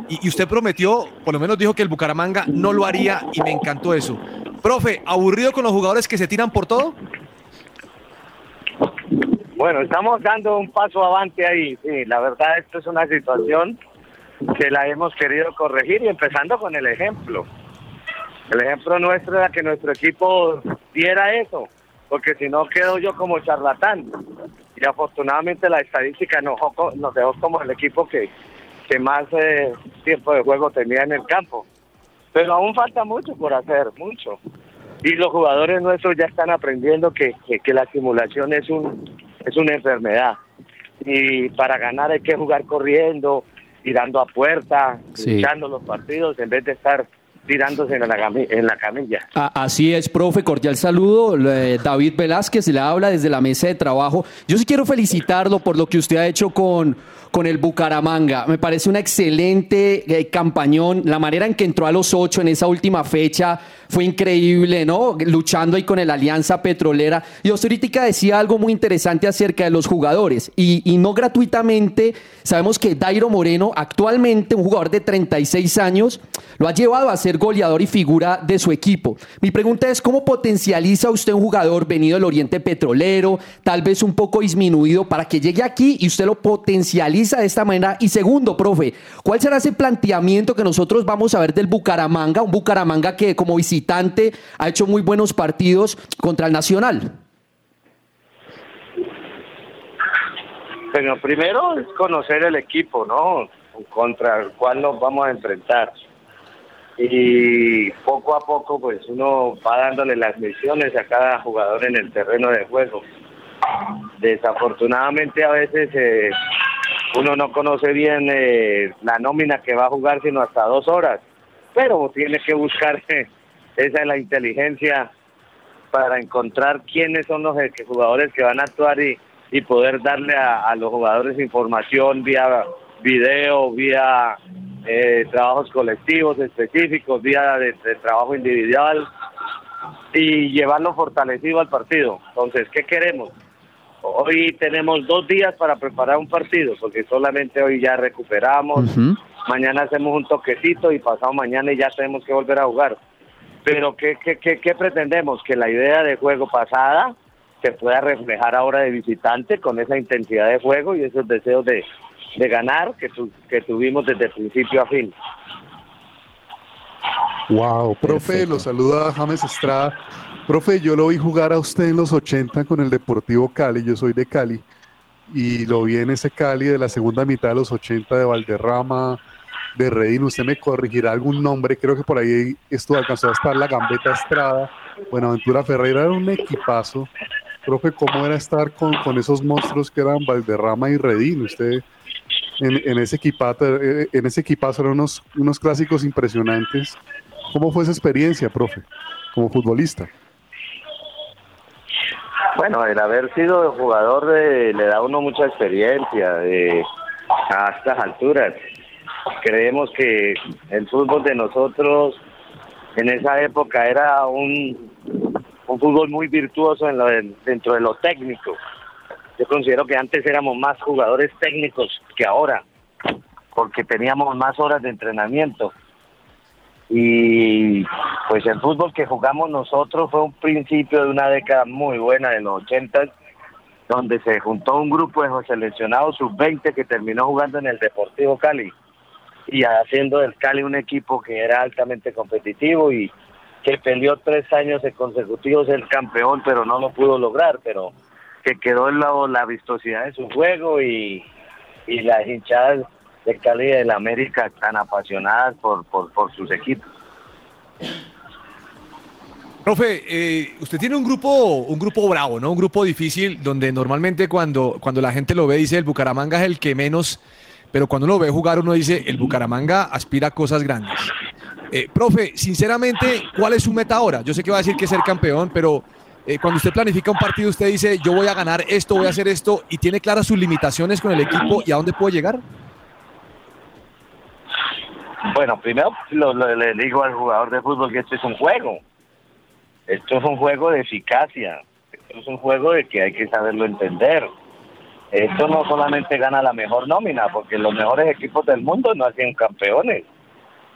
y, y- y usted prometió, por lo menos dijo que el Bucaramanga no lo haría y me encantó eso. Profe, ¿aburrido con los jugadores que se tiran por todo? Bueno, estamos dando un paso avante ahí. Sí, la verdad, esto es una situación que la hemos querido corregir y empezando con el ejemplo. El ejemplo nuestro era que nuestro equipo diera eso, porque si no quedo yo como charlatán. Y afortunadamente la estadística nos, nos dejó como el equipo que, que más eh, tiempo de juego tenía en el campo. Pero aún falta mucho por hacer, mucho. Y los jugadores nuestros ya están aprendiendo que, que, que la simulación es un es una enfermedad. Y para ganar hay que jugar corriendo, tirando a puerta, Sí. luchando los partidos en vez de estar tirándose en la, en la camilla. Así es, profe, cordial saludo. Eh, David Velázquez le habla desde la mesa de trabajo. Yo sí quiero felicitarlo por lo que usted ha hecho con, con el Bucaramanga. Me parece una excelente eh, campañón. La manera en que entró a los ocho en esa última fecha fue increíble, ¿no? Luchando ahí con el Alianza Petrolera. Y ahorita decía algo muy interesante acerca de los jugadores. Y, y no gratuitamente, sabemos que Dairo Moreno, actualmente un jugador de 36 años, lo ha llevado a ser goleador y figura de su equipo. Mi pregunta es, ¿cómo potencializa usted un jugador venido del Oriente Petrolero, tal vez un poco disminuido, para que llegue aquí y usted lo de esta manera? Y segundo, profe, ¿cuál será ese planteamiento que nosotros vamos a ver del Bucaramanga? Un Bucaramanga que como visitante ha hecho muy buenos partidos contra el Nacional. Pero primero es conocer el equipo, ¿no? Contra el cual nos vamos a enfrentar. Y poco a poco, pues uno va dándole las misiones a cada jugador en el terreno de juego. Desafortunadamente a veces eh, uno no conoce bien eh, la nómina que va a jugar sino hasta dos horas, pero tiene que buscar (laughs) eh, esa es la inteligencia para encontrar quiénes son los eh, jugadores que van a actuar y, y poder darle a, a los jugadores información vía video, vía eh, trabajos colectivos específicos, vía de, de trabajo individual y llevarlo fortalecido al partido. Entonces, ¿qué queremos? Hoy tenemos dos días para preparar un partido, porque solamente hoy ya recuperamos, mañana hacemos un toquecito y pasado mañana ya tenemos que volver a jugar. Pero ¿qué, qué, qué, qué pretendemos? Que la idea de juego pasada se pueda reflejar ahora de visitante con esa intensidad de juego y esos deseos de, de ganar que, tu- que tuvimos desde principio a fin. Wow, profe, lo saluda James Estrada. Profe, yo lo vi jugar a usted en los 80 con el Deportivo Cali, yo soy de Cali, y lo vi en ese Cali de la segunda mitad de los 80 de Valderrama, de Redín. Usted me corregirá algún nombre, creo que por ahí esto alcanzó a estar la Gambeta Estrada. Buenaventura Ferreira era un equipazo. profe, cómo era estar con, con esos monstruos que eran Valderrama y Redín. Usted en, en ese equipazo, eh, en ese equipazo eran unos, unos clásicos impresionantes. ¿Cómo fue esa experiencia, profe, como futbolista? Bueno, el haber sido jugador eh, le da a uno mucha experiencia eh, a estas alturas. Creemos que el fútbol de nosotros en esa época era un, un fútbol muy virtuoso en lo de- dentro de lo técnico. Yo considero que antes éramos más jugadores técnicos que ahora, porque teníamos más horas de entrenamiento. Y pues el fútbol que jugamos nosotros fue un principio de una década muy buena de los 80 donde se juntó un grupo de seleccionados sub-20 que terminó jugando en el Deportivo Cali y haciendo del Cali un equipo que era altamente competitivo y que peleó tres años consecutivos el campeón, pero no lo pudo lograr, pero que quedó en la, la vistosidad de su juego y, y las hinchadas de Cali y del América tan apasionadas por, por, por sus equipos. Profe, eh, usted tiene un grupo, un grupo bravo, ¿no? Un grupo difícil donde normalmente cuando, cuando la gente lo ve dice el Bucaramanga es el que menos, pero cuando uno lo ve jugar uno dice el Bucaramanga aspira a cosas grandes. Eh, profe, sinceramente, ¿cuál es su meta ahora? Yo sé que va a decir que es ser campeón, pero eh, cuando usted planifica un partido usted dice yo voy a ganar esto, voy a hacer esto y tiene claras sus limitaciones con el equipo y a dónde puede llegar. Bueno, primero lo- le digo al jugador de fútbol que esto es un juego. Esto es un juego de eficacia. Esto es un juego de que hay que saberlo entender. Esto no solamente gana la mejor nómina, porque los mejores equipos del mundo no hacen campeones.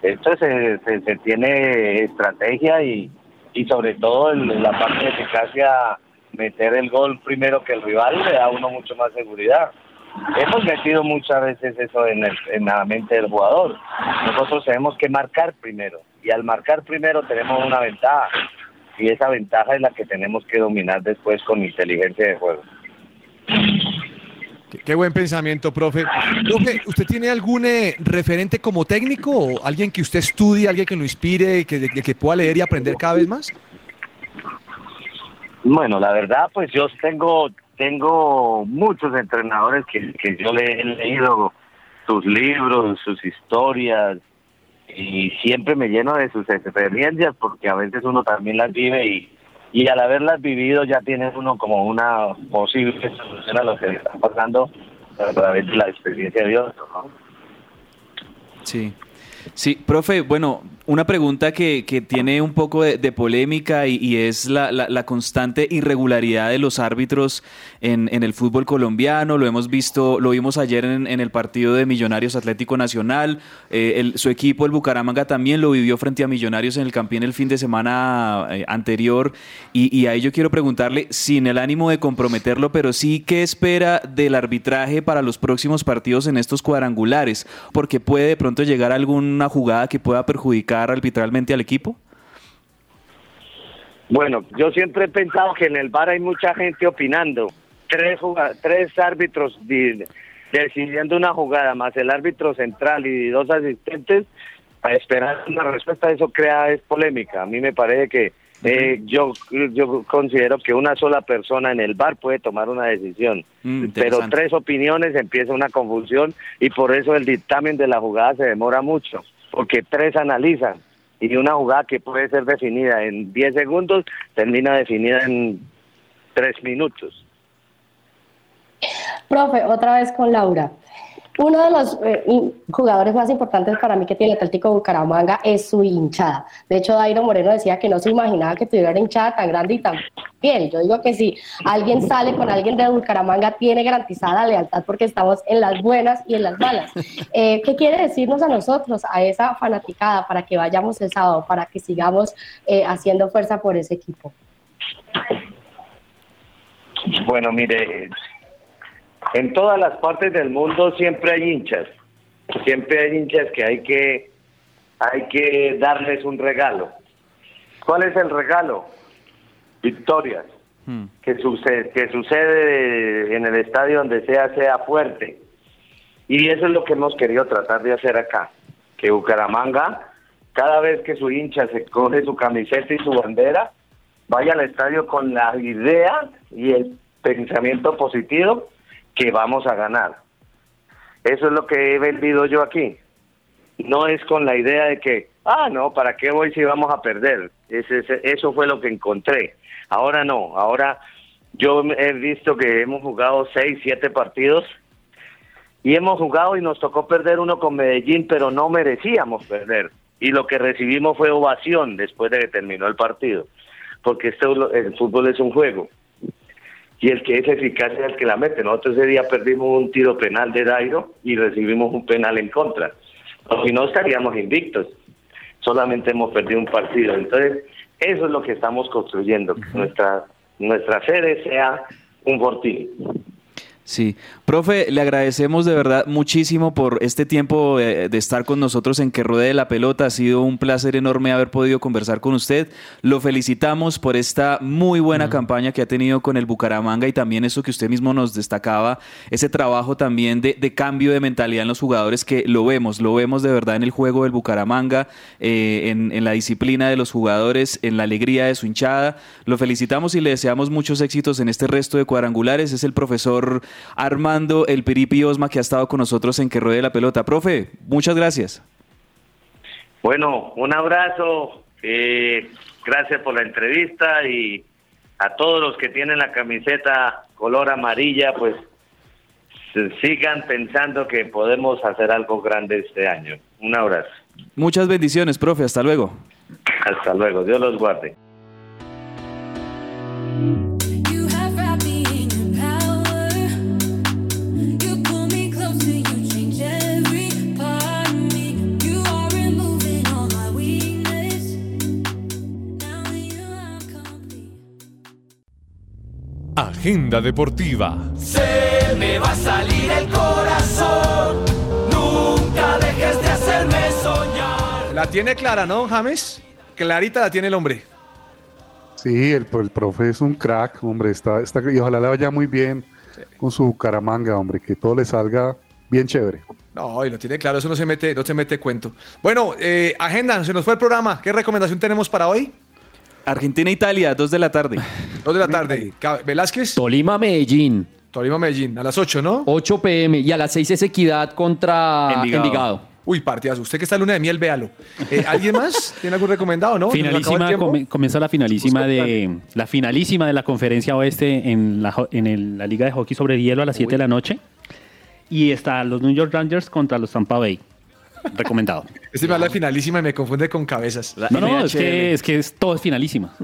Esto se, se, tiene estrategia y, y sobre todo el- la parte de eficacia, meter el gol primero que el rival le da a uno mucho más seguridad. Hemos metido muchas veces eso en, el- en la mente del jugador. Nosotros tenemos que marcar primero y al marcar primero tenemos una ventaja y esa ventaja es la que tenemos que dominar después con inteligencia de juego. Qué, buen pensamiento, profe. Profe, ¿usted tiene algún eh, referente como técnico o alguien que usted estudie, alguien que lo inspire, que, de- que pueda leer y aprender cada vez más? Bueno, la verdad, pues yo tengo tengo muchos entrenadores que, que yo le he leído sus libros, sus historias y siempre me lleno de sus experiencias porque a veces uno también las vive y, y al haberlas vivido ya tiene uno como una posible solución a lo que le está pasando a través de la experiencia de Dios, ¿no? Sí. Sí, profe, bueno, una pregunta que, que tiene un poco de, polémica y, y es la, la- la constante irregularidad de los árbitros en, en el fútbol colombiano. Lo hemos visto, lo vimos ayer en, el partido de Millonarios Atlético Nacional. Eh, el- su equipo, el Bucaramanga, también lo vivió frente a Millonarios en el Campín el fin de semana eh, anterior. Y ahí yo quiero preguntarle, sin el ánimo de comprometerlo, pero sí, ¿qué espera del arbitraje para los próximos partidos en estos cuadrangulares? Porque puede de pronto llegar alguna jugada que pueda perjudicar arbitralmente al equipo. Bueno, yo siempre he pensado que en el bar hay mucha gente opinando. Tres, tres árbitros di- decidiendo una jugada, más el árbitro central y dos asistentes, a esperar una respuesta, eso crea es polémica. A mí me parece que eh, yo, yo considero que una sola persona en el bar puede tomar una decisión. Mm, Pero tres opiniones empieza una confusión y por eso el dictamen de la jugada se demora mucho, porque tres analizan y una jugada que puede ser definida en 10 segundos termina definida en 3 minutos. Profe, otra vez con Laura. Uno de los eh, jugadores más importantes para mí que tiene el Atlético Bucaramanga es su hinchada. De hecho, Dairo Moreno decía que no se imaginaba que tuviera una hinchada tan grande y tan fiel. Yo digo que si alguien sale con alguien de Bucaramanga, tiene garantizada lealtad porque estamos en las buenas y en las malas. Eh, ¿Qué quiere decirnos a nosotros, a esa fanaticada, para que vayamos el sábado, para que sigamos eh, haciendo fuerza por ese equipo? Bueno, mire, en todas las partes del mundo siempre hay hinchas, siempre hay hinchas que hay que hay que darles un regalo. ¿Cuál es el regalo? Victorias. Que sucede, que sucede en el estadio donde sea, sea fuerte. Y eso es lo que hemos querido tratar de hacer acá. Que Bucaramanga, cada vez que su hincha se coge su camiseta y su bandera, vaya al estadio con la idea y el pensamiento positivo que vamos a ganar. Eso es lo que he vendido yo aquí. No es con la idea de que, ah, no, ¿para qué voy si vamos a perder? Ese- ese- eso fue lo que encontré. Ahora no, ahora yo he visto que hemos jugado seis, siete partidos y hemos jugado y nos tocó perder uno con Medellín, pero no merecíamos perder. Y lo que recibimos fue ovación después de que terminó el partido, porque este, el fútbol es un juego. Y el que es eficaz es el que la mete. Nosotros ese día perdimos un tiro penal de Dairo y recibimos un penal en contra. O si no, estaríamos invictos. Solamente hemos perdido un partido. Entonces, eso es lo que estamos construyendo. Que nuestra, nuestra sede sea un fortín. Sí, profe, le agradecemos de verdad muchísimo por este tiempo eh, de estar con nosotros en Que Ruede la Pelota. Ha sido un placer enorme haber podido conversar con usted. Lo felicitamos por esta muy buena campaña que ha tenido con el Bucaramanga y también eso que usted mismo nos destacaba, ese trabajo también de, de cambio de mentalidad en los jugadores que lo vemos, lo vemos de verdad en el juego del Bucaramanga, eh, en, en la disciplina de los jugadores, en la alegría de su hinchada. Lo felicitamos y le deseamos muchos éxitos en este resto de cuadrangulares. Es el profesor Armando El Piripi Osma que ha estado con nosotros en Que Ruede la Pelota. Profe, muchas gracias. Bueno, un abrazo. eh, gracias por la entrevista y a todos los que tienen la camiseta color amarilla, pues sigan pensando que podemos hacer algo grande este año. Un abrazo. Muchas bendiciones, profe. Hasta luego. Hasta luego. Dios los guarde. Agenda deportiva. Se me va a salir el corazón. Nunca dejes de hacerme soñar. La tiene clara, ¿no, James? Clarita la tiene el hombre. Sí, el, el profe es un crack, hombre, está, está, y ojalá le vaya muy bien con su caramanga, hombre, que todo le salga bien chévere. No, y lo tiene claro, eso no se mete, no se mete cuento. Bueno, eh, agenda, se nos fue el programa. ¿Qué recomendación tenemos para hoy? Argentina-Italia, 2 de la tarde. (laughs) 2 de la tarde. Velázquez. Tolima, Medellín. Tolima, Medellín. A las 8, ¿no? 8 pm. Y a las 6 es Equidad contra Envigado. Envigado. Uy, partidazo. Usted que está en luna de miel, véalo. Eh, ¿Alguien más? ¿Tiene algún recomendado, no? Comienza la finalísima de la finalísima de la conferencia oeste en la, jo- en el- la liga de hockey sobre hielo a las 7 de la noche. Y está los New York Rangers contra los Tampa Bay. Recomendado. Este me habla de finalísima y me confunde con cabezas. No, no, es que, es que es todo es finalísima.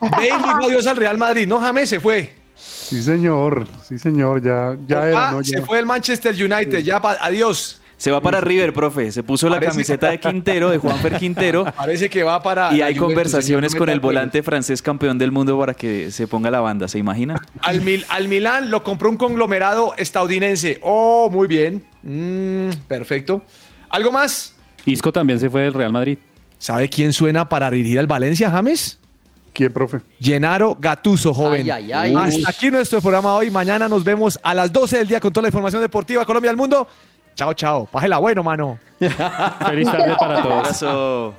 Bale dijo adiós al Real Madrid. No, James se fue. Sí, señor, sí, señor, ya, ya era, Ah, se fue el Manchester United. Ya, pa- adiós. Se va para River, profe. Se puso la Parece- camiseta de Quintero, de Juanfer Quintero. (laughs) Parece que va para. Y hay Juventus, conversaciones con el volante francés campeón del mundo para que se ponga la banda, ¿se imagina? Al, Mil- al Milán lo compró un conglomerado estadounidense. Oh, muy bien. Mm, perfecto. ¿Algo más? Isco también se fue del Real Madrid. ¿Sabe quién suena para dirigir al Valencia, James? ¿Quién, profe? Llenaro Gatuso, joven. Ay, ay, ay. Hasta aquí nuestro programa hoy. Mañana nos vemos a las 12 del día con toda la información deportiva Colombia del mundo. Chao, chao. Pájela bueno, mano. (laughs) Feliz tarde para todos. Abrazo.